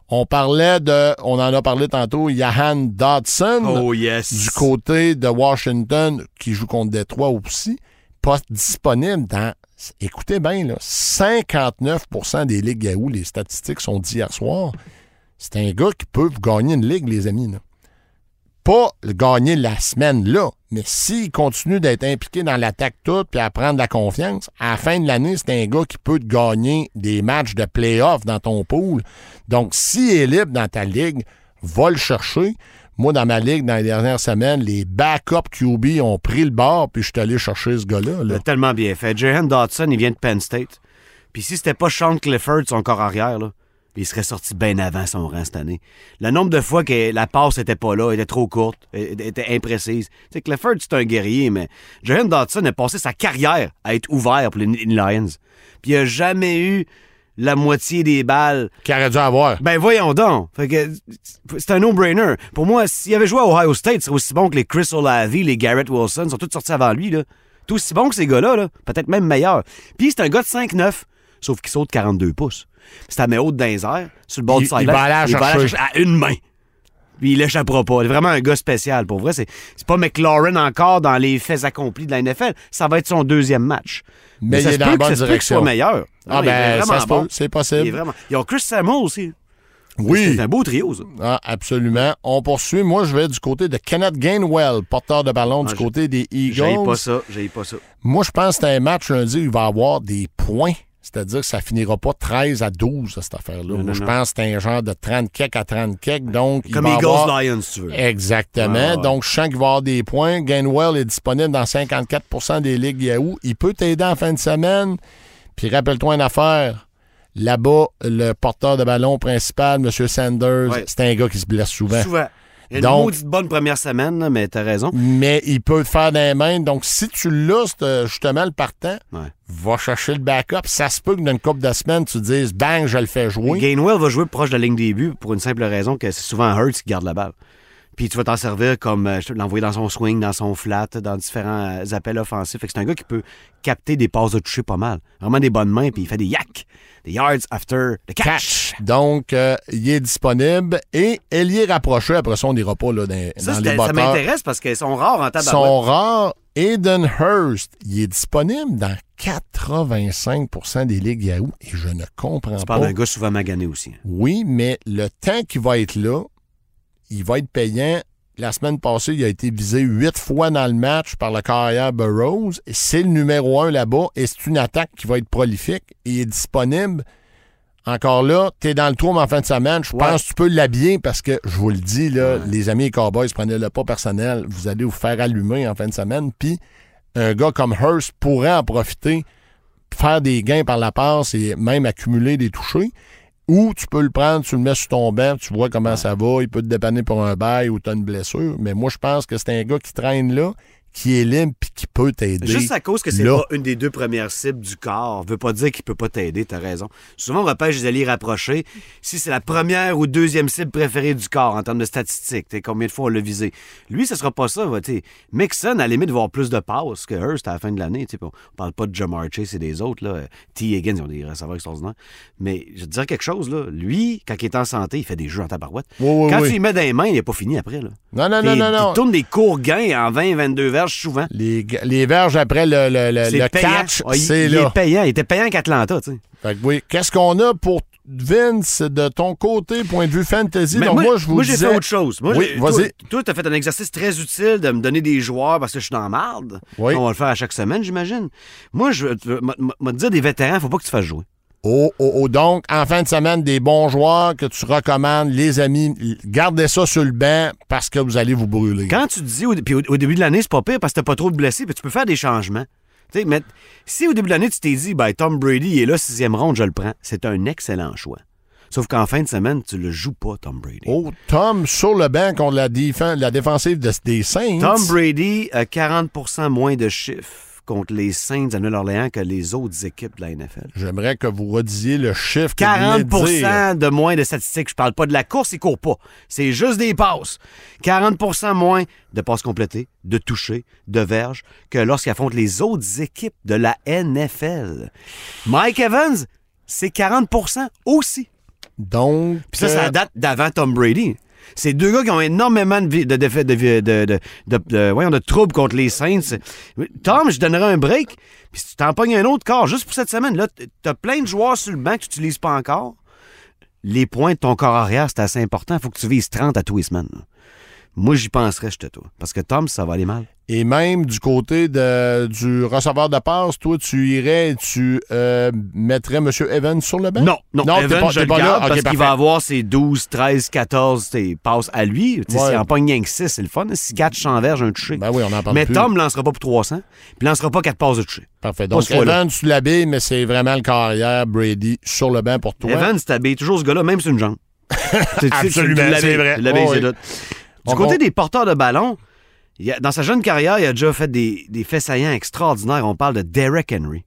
On parlait de, on en a parlé tantôt, Jahan Dodson Oh yes. du côté de Washington qui joue contre Détroit aussi, pas disponible dans, écoutez bien, là, 59% des ligues Yahoo, les statistiques sont d'hier soir. C'est un gars qui peut gagner une ligue, les amis. Là. Pas gagner la semaine là, mais s'il continue d'être impliqué dans l'attaque toute puis à prendre la confiance, à fin de l'année, c'est un gars qui peut te gagner des matchs de playoff dans ton pool. Donc, s'il est libre dans ta ligue, va le chercher. Moi, dans ma ligue, dans les dernières semaines, les backup QB ont pris le bord, puis je suis allé chercher ce gars-là. là. Tellement bien fait. Jahan Dodson, il vient de Penn State. Puis si c'était pas Sean Clifford, son corps arrière, là, il serait sorti bien avant son rang cette année. Le nombre de fois que la passe était pas là, était trop courte, était imprécise. Tu sais, Clifford, c'est un guerrier, mais Jahan Dodson a passé sa carrière à être ouvert pour les Lions. Puis il a jamais eu la moitié des balles Qui aurait dû avoir. ben voyons donc. Fait que c'est un no-brainer. Pour moi, s'il avait joué à Ohio State, c'est aussi bon que les Chris Olave, les Garrett Wilson, sont tous sortis avant lui. Là. C'est aussi bon que ces gars-là, là. peut-être même meilleur. Puis c'est un gars de 5'9", sauf qu'il saute 42 pouces. C'est à mes les airs, sur le bord Il- du sideline. il va aller à une main. Puis il l'échappera pas. C'est vraiment un gars spécial. Pour vrai, c'est c'est pas McLaurin encore dans les faits accomplis de la NFL. Ça va être son deuxième match. Mais il ça est dans la bonne qu'il direction. soit meilleur. Ah, il ben, vraiment ça se peut. bon. C'est possible. Il est vraiment... Ils ont Chris Samuel aussi. Oui. C'est un beau trio, ça. Ah, absolument. On poursuit. Moi, je vais du côté de Kenneth Gainwell, porteur de ballon du Ah, j'ai- côté des J'ai Eagles. pas ça, j'ai pas ça. Moi, je pense que c'est un match lundi où il va avoir des points. C'est-à-dire que ça finira pas 13 à 12, cette affaire-là. Moi, je pense que c'est un genre de 30 kek à 30 kek. Donc, il Comme va Eagles avoir... Lions, si tu veux. Exactement. Ouais. Donc, je sens qu'il va avoir des points. Gainwell est disponible dans 54% des ligues Yahoo. Il peut t'aider en fin de semaine. Puis, rappelle-toi une affaire. Là-bas, le porteur de ballon principal, M. Sanders, Ouais. c'est un gars qui se blesse souvent. Souvent. Il y a une Donc- maudite bonne première semaine, là, mais t'as raison. Mais il peut te faire des mains. Donc, si tu l'as, justement, le partant, Ouais. va chercher le backup. Ça se peut que dans une couple de semaines, tu te dises, bang, je le fais jouer. Gainwell va jouer proche de la ligne des buts pour une simple raison que c'est souvent Hurts qui garde la balle. Puis tu vas t'en servir comme euh, l'envoyer dans son swing, dans son flat, dans différents euh, appels offensifs. Fait que c'est un gars qui peut capter des passes de toucher pas mal. Vraiment des bonnes mains, puis il fait des yak, des yards after the catch. Catch. Donc, euh, il est disponible. Et Elie rapproché, après ça, on n'ira pas là, dans, Ça, dans les ça m'intéresse parce qu'ils sont rares en Ils tabarouette. sont rares. Aiden Hurst, il est disponible dans 85% des ligues Yahoo et je ne comprends Tu pas. parles d'un gars souvent magané aussi. Oui, mais le temps qu'il va être là, il va être payant. La semaine passée, il a été visé huit fois dans le match par le carrière Burroughs. C'est le numéro un là-bas et c'est une attaque qui va être prolifique et il est disponible. Encore là, tu es dans le trou en fin de semaine. Je Ouais. pense que tu peux l'habiller parce que, je vous le dis, là, les amis Cowboys, prenez-le pas personnel. Vous allez vous faire allumer en fin de semaine. Puis, un gars comme Hurst pourrait en profiter, faire des gains par la passe et même accumuler des touchés. Ou tu peux le prendre, tu le mets sur ton banc, tu vois comment ça va, il peut te dépanner pour un bail ou tu as une blessure. Mais moi, je pense que c'est un gars qui traîne là, qui est libre puis qui peut t'aider. Juste à cause que c'est pas une des deux premières cibles du corps, veut pas dire qu'il peut pas t'aider, t'as raison. Souvent, on repêche des alliés rapprochés. Si c'est la première ou deuxième cible préférée du corps en termes de statistiques, combien de fois on l'a visé. Lui, ce sera pas ça. va, t'sais. Mixon, à la limite, va avoir plus de passes que Hurst à la fin de l'année. t'sais. On parle pas de Jamar Chase et des autres. Là. T. Higgins, ils ont des receveurs extraordinaires. Mais je vais te dire quelque chose, là. lui, quand il est en santé, il fait des jeux en tabarouette. Oui, oui, quand oui. tu lui mets dans les mains, il n'est pas fini après. Là. Non, non, non, non, non. Il tourne des courts gains en 20-22 verges souvent. Les, les verges après le, le, le- catch, il- c'est il là. est payant. Il était payant qu'Atlanta, tu sais. Fait que oui. Qu'est-ce qu'on a pour Vince de ton côté, point de vue fantasy? Mais Donc, moi, je vous j'ai disais- fait autre chose. Moi, Oui, vas-y. Toi, tu as fait un exercice très utile de me donner des joueurs parce que je suis dans marde. Oui. On va le faire à chaque semaine, j'imagine. Moi, je vais te dire des vétérans, faut pas que tu fasses jouer. Oh, oh, oh. Donc, en fin de semaine, des bons joueurs que tu recommandes, les amis, gardez ça sur le banc parce que vous allez vous brûler. Quand tu te dis, au, puis au, au début de l'année, c'est pas pire parce que t'as pas trop de blessés, puis tu peux faire des changements. Tu sais, mais si au début de l'année, tu t'es dit, ben, Tom Brady il est là, sixième ronde, je le prends, c'est un excellent choix. Sauf qu'en fin de semaine, tu le joues pas, Tom Brady. Oh, Tom sur le banc contre la, défen- la défensive de- des Saints. Tom Brady a 40% moins de chiffres contre les Saints à Nouvelle-Orléans que les autres équipes de la NFL. J'aimerais que vous redisiez le chiffre. que vous 40 de dire. de moins de statistiques. Je parle pas de la course, il court pas. C'est juste des passes. 40% moins de passes complétées, de touchés, de verges que lorsqu'ils affrontent les autres équipes de la NFL. Mike Evans, c'est 40% aussi. Donc, Puis ça, ça date d'avant Tom Brady. C'est deux gars qui ont énormément de, de, de, de, troubles contre les Saints. Tom, je donnerais un break. Si tu t'en pognes un autre corps juste pour cette semaine, là, t'as plein de joueurs sur le banc que tu n'utilises pas encore. Les points de ton corps arrière, c'est assez important. Il faut que tu vises 30 à tous les semaines. Là. Moi, j'y penserais, je te toi. Parce que Tom, ça va aller mal. Et même du côté de, du receveur de passe, toi, tu irais et tu euh, mettrais M. Evans sur le banc? Non, non, non t'es Evan, pas, je le là? garde Ok, parce qu'il parfait. va avoir ses 12, 13, 14 tes passes à lui. Tu Ouais. S'il en pogne rien que 6, c'est le fun. Si 4 chanverges, un touché. Ben oui, on en parle mais plus. Tom ne lancera pas pour 300, puis lancera pas 4 passes de touché. Parfait. Donc. Evans, tu l'habilles, mais c'est vraiment le carrière Brady sur le banc pour toi. Evans, t'habilles toujours ce gars-là, même sur une jambe. Tu- tu- tu- Absolument, tu c'est vrai. tu Oh, oui. Du On côté des porteurs de ballon, il a- dans sa jeune carrière, il a déjà fait des, des faits saillants extraordinaires. On parle de Derek Henry.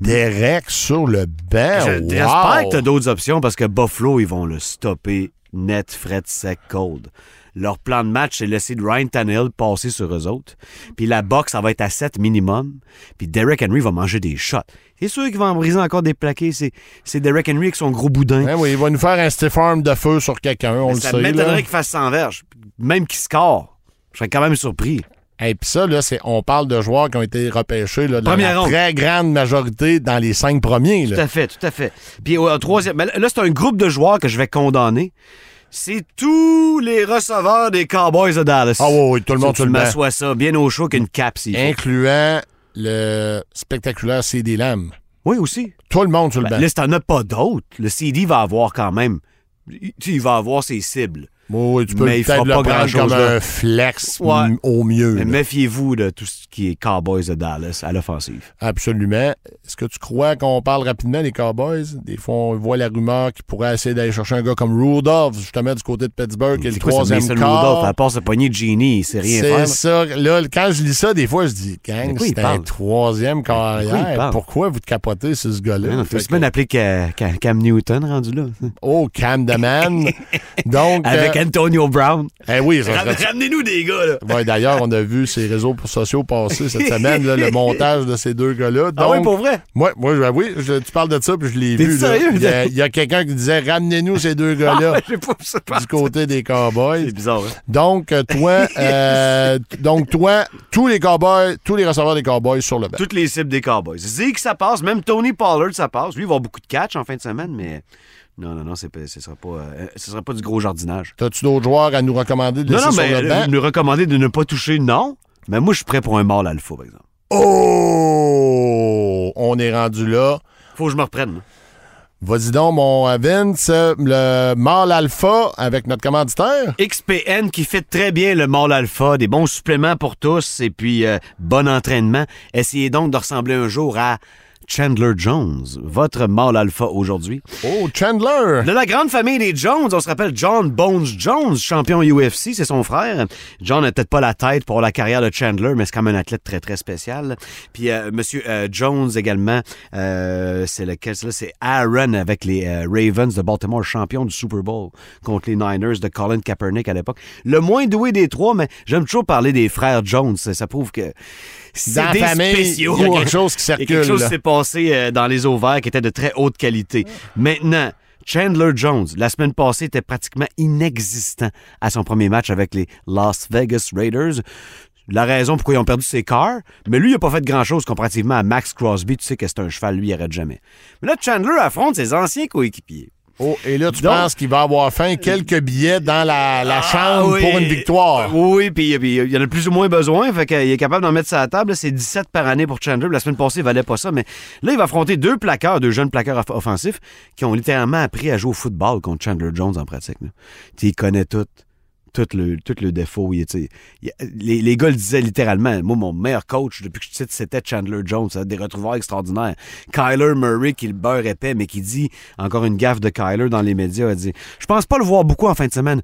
Derek sur le banc. Wow. J'espère que tu as d'autres options parce que Buffalo, ils vont le stopper net, fret, sec, cold. Leur plan de match, c'est laisser Ryan Tannehill passer sur eux autres. Puis la boxe, ça va être à 7 minimum. Puis Derek Henry va manger des shots. C'est sûr qu'il va en briser encore des plaqués. C'est c'est Derek Henry avec son gros boudin. Ben oui, il va nous faire un stiff arm de feu sur quelqu'un, on le ça sait. là. m'étonnerait qu'il fasse 100 verges. Même qu'il score. Je serais quand même surpris. Et puis ça, là, c'est, on parle de joueurs qui ont été repêchés là, dans la ronde. très grande majorité dans les cinq premiers. Tout à fait, tout à fait. Puis au au troisième, mais là, c'est un groupe de joueurs que je vais condamner. C'est tous les receveurs des Cowboys de Dallas. Ah oui, oui, tout le monde Tu sur le m'assois ça bien au chaud qu'une cape, faut. Incluant le spectaculaire CD Lamb. Oui, aussi. Tout le monde sur le Ben, banc. là, si t'en as pas d'autres, le CD va avoir quand même. Il va avoir ses cibles. Oui, tu peux mais il fera le pas prendre grand-chose, comme là. un flex Ouais. au mieux. Mais méfiez-vous de tout ce qui est Cowboys de Dallas à l'offensive. Absolument. Est-ce que tu crois qu'on parle rapidement des Cowboys? Des fois, on voit la rumeur qu'ils pourraient essayer d'aller chercher un gars comme Rudolph, justement, du côté de Pittsburgh, qui est le C'est c'est troisième quart. Rudolph, à part se pogner Genie, il sait rien C'est ça. Là, quand je lis ça, des fois, je dis, gang, De c'est un troisième De carrière. Pourquoi vous te capotez sur ce gars-là? Se que- même appeler Ca- Ca- Cam Newton rendu là. Oh, Cam the Man. Donc, Avec euh, Antonio Brown. eh oui, ça serait- Ramenez-nous des gars, là. Ouais, D'ailleurs, on a vu ces réseaux sociaux passer cette semaine, là, le montage de ces deux gars-là. Ah oui, Donc, pour vrai? Moi, moi je- oui, je- tu parles de ça, puis je l'ai vu. là. sérieux? Il y a, il y a quelqu'un qui disait Ramenez-nous ces deux gars-là Ah, du côté des Cowboys. C'est bizarre, hein? Donc, euh, toi, euh, donc, toi, tous les Cowboys, tous les receveurs des Cowboys sur le banc. Toutes les cibles des Cowboys. Zeke, ça passe. Même Tony Pollard, ça passe. Lui, il va avoir beaucoup de catch en fin de semaine, mais non, non, non, ce ne sera, pas, euh, ce sera pas du gros jardinage. T'as-tu d'autres joueurs à nous recommander de Non, non, sur mais le euh, banc? nous recommander de ne pas toucher, non. Mais moi, je suis prêt pour un mâle alpha, par exemple. Oh! On est rendu là. Faut que je me reprenne. Vas-y donc, mon Vince, le mâle alpha avec notre commanditaire. XPN qui fait très bien le mâle alpha, des bons suppléments pour tous et puis euh, bon entraînement. Essayez donc de ressembler un jour à Chandler Jones, votre mâle alpha aujourd'hui. Oh, Chandler! De la grande famille des Jones, on se rappelle John Bones Jones, champion UFC, c'est son frère. John n'a peut-être pas la tête pour la carrière de Chandler, mais c'est quand même un athlète très, très spécial. Puis euh, Monsieur euh, Jones également, euh, c'est lequel? c'est Aaron avec les euh, Ravens de Baltimore, champion du Super Bowl contre les Niners de Colin Kaepernick à l'époque. Le moins doué des trois, mais j'aime toujours parler des frères Jones. Ça prouve que c'est Dans la des famille, spéciaux. il y a quelque chose qui Il y a circule, quelque chose là. qui s'est passé euh, dans les ovaires qui était de très haute qualité. Maintenant, Chandler Jones, la semaine passée, était pratiquement inexistant à son premier match avec les Las Vegas Raiders. La raison pourquoi ils ont perdu ses cars, mais lui, il n'a pas fait grand-chose comparativement à Max Crosby. Tu sais que c'est un cheval, lui, il arrête jamais. Mais là, Chandler affronte ses anciens coéquipiers. Oh, et là, tu Donc- penses qu'il va avoir faim quelques billets dans la, la Ah, chambre oui. pour une victoire? Oui, puis puis il y en a plus ou moins besoin. Fait qu'il est capable d'en mettre ça à la table. C'est 17 par année pour Chandler. La semaine passée, il valait pas ça. Mais là, il va affronter deux plaqueurs, deux jeunes plaqueurs off- offensifs qui ont littéralement appris à jouer au football contre Chandler Jones en pratique. là. Il connaît tout. Tout le, tout le défaut. Il, les, les gars le disaient littéralement. Moi, mon meilleur coach depuis que je suis c'était Chandler Jones. Ça a des retrouvailles extraordinaires. Kyler Murray, qui le beurre épais, mais qui dit, encore une gaffe de Kyler dans les médias, a dit Je pense pas le voir beaucoup en fin de semaine.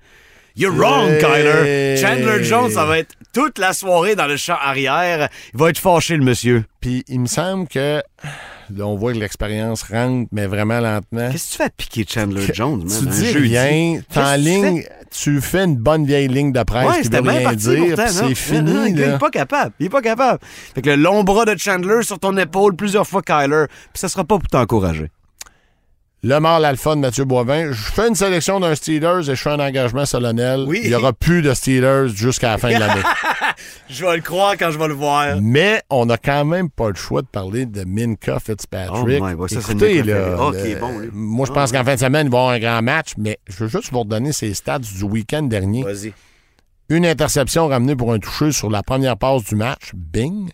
You're wrong, Hey. Kyler. Chandler Jones, ça va être toute la soirée dans le champ arrière. Il va être fâché, le monsieur. Puis il me semble que là, on voit que l'expérience rentre, mais vraiment lentement. Qu'est-ce que tu fais à piquer Chandler Jones, man? Tu dis rien, que t'enlignes, tu fais? une bonne vieille ligne de presse Ouais, qui c'était veut rien dire, non? c'est Non, fini. Il est pas capable. Il est pas capable. Fait que le long bras de Chandler sur ton épaule plusieurs fois, Kyler, puis ça sera pas pour t'encourager. Le mâle alpha de Mathieu Boivin. Je fais une sélection d'un Steelers et je fais un engagement solennel. Oui. Il n'y aura plus de Steelers jusqu'à la fin de l'année. Je vais le croire quand je vais le voir. Mais on n'a quand même pas le choix de parler de Minka Fitzpatrick. Oh my ça, c'est Écoutez, là. Ah, le- bon, moi, je pense qu'en fin de semaine, il va y avoir un grand match, mais je veux juste vous redonner ses stats du week-end dernier. Vas-y. Une interception ramenée pour un toucher sur la première passe du match. Bing.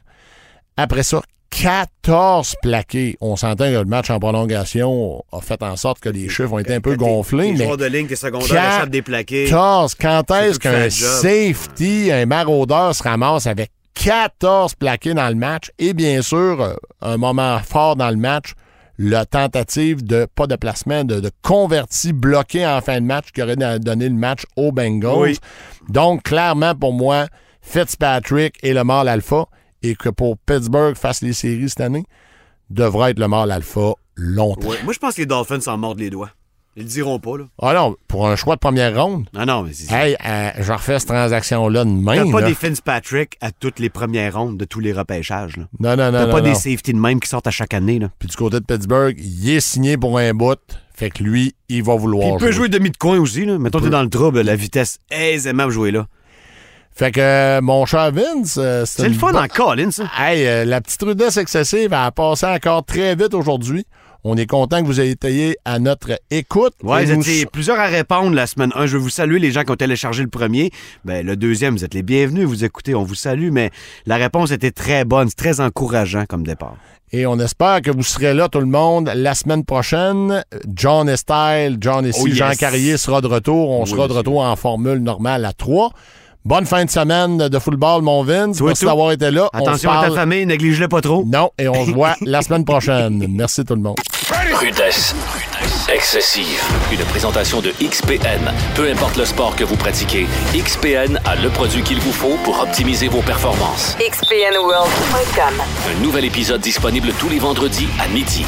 Après ça, 14 plaqués. On s'entend que le match en prolongation a fait en sorte que les chiffres ont été un peu gonflés, Les mais de ligne, secondaires, échappent des plaqués. 14. Quand est-ce qu'un safety, un maraudeur se ramasse avec 14 plaqués dans le match? Et bien sûr, euh, un moment fort dans le match, la tentative de, pas de placement, de, de converti bloqué en fin de match qui aurait donné le match aux Bengals. Oui. Donc, clairement, pour moi, Fitzpatrick est le mâle alpha et que pour Pittsburgh fasse les séries cette année, devrait être le mâle alpha longtemps. Ouais. Moi, je pense que les Dolphins s'en mordent les doigts. Ils le diront pas, là. Ah non, pour un choix de première ronde, Non, non, mais c'est... Hey, euh, je refais cette transaction-là de T'as même. pas là. des Fitzpatrick à toutes les premières rondes de tous les repêchages, là. Non, non, non. T'as pas non. des safety de même qui sortent à chaque année, là. Puis du côté de Pittsburgh, il est signé pour un bout. Fait que lui, il va vouloir Il peut jouer demi de coin aussi, là. Mettons, t'es dans le trouble, la vitesse aisément jouer là. Fait que, euh, mon cher Vince, euh, C'est le fun en colline, ça. Hey, euh, la petite rudesse excessive a passé encore très vite aujourd'hui. On est content que vous ayez été à notre écoute. Et vous nous- étiez plusieurs à répondre la semaine 1. Je veux vous saluer, les gens qui ont téléchargé le premier. Ben, le deuxième, vous êtes les bienvenus, vous écoutez, on vous salue, mais la réponse était très bonne, c'est très encourageant comme départ. Et on espère que vous serez là, tout le monde, la semaine prochaine. John est style, John ici, Oh, yes. Jean Carrier sera de retour. On Oui, sera de retour en formule normale à 3. Bonne fin de semaine de football, mon Vince. Merci d'avoir été là. Attention à ta famille, néglige-le pas trop. Non, et on se voit la semaine prochaine. Merci tout le monde. Rudesse. Excessive. Une présentation de XPN. Peu importe le sport que vous pratiquez, XPN a le produit qu'il vous faut pour optimiser vos performances. XPNWorld.com. Un nouvel épisode disponible tous les vendredis à midi.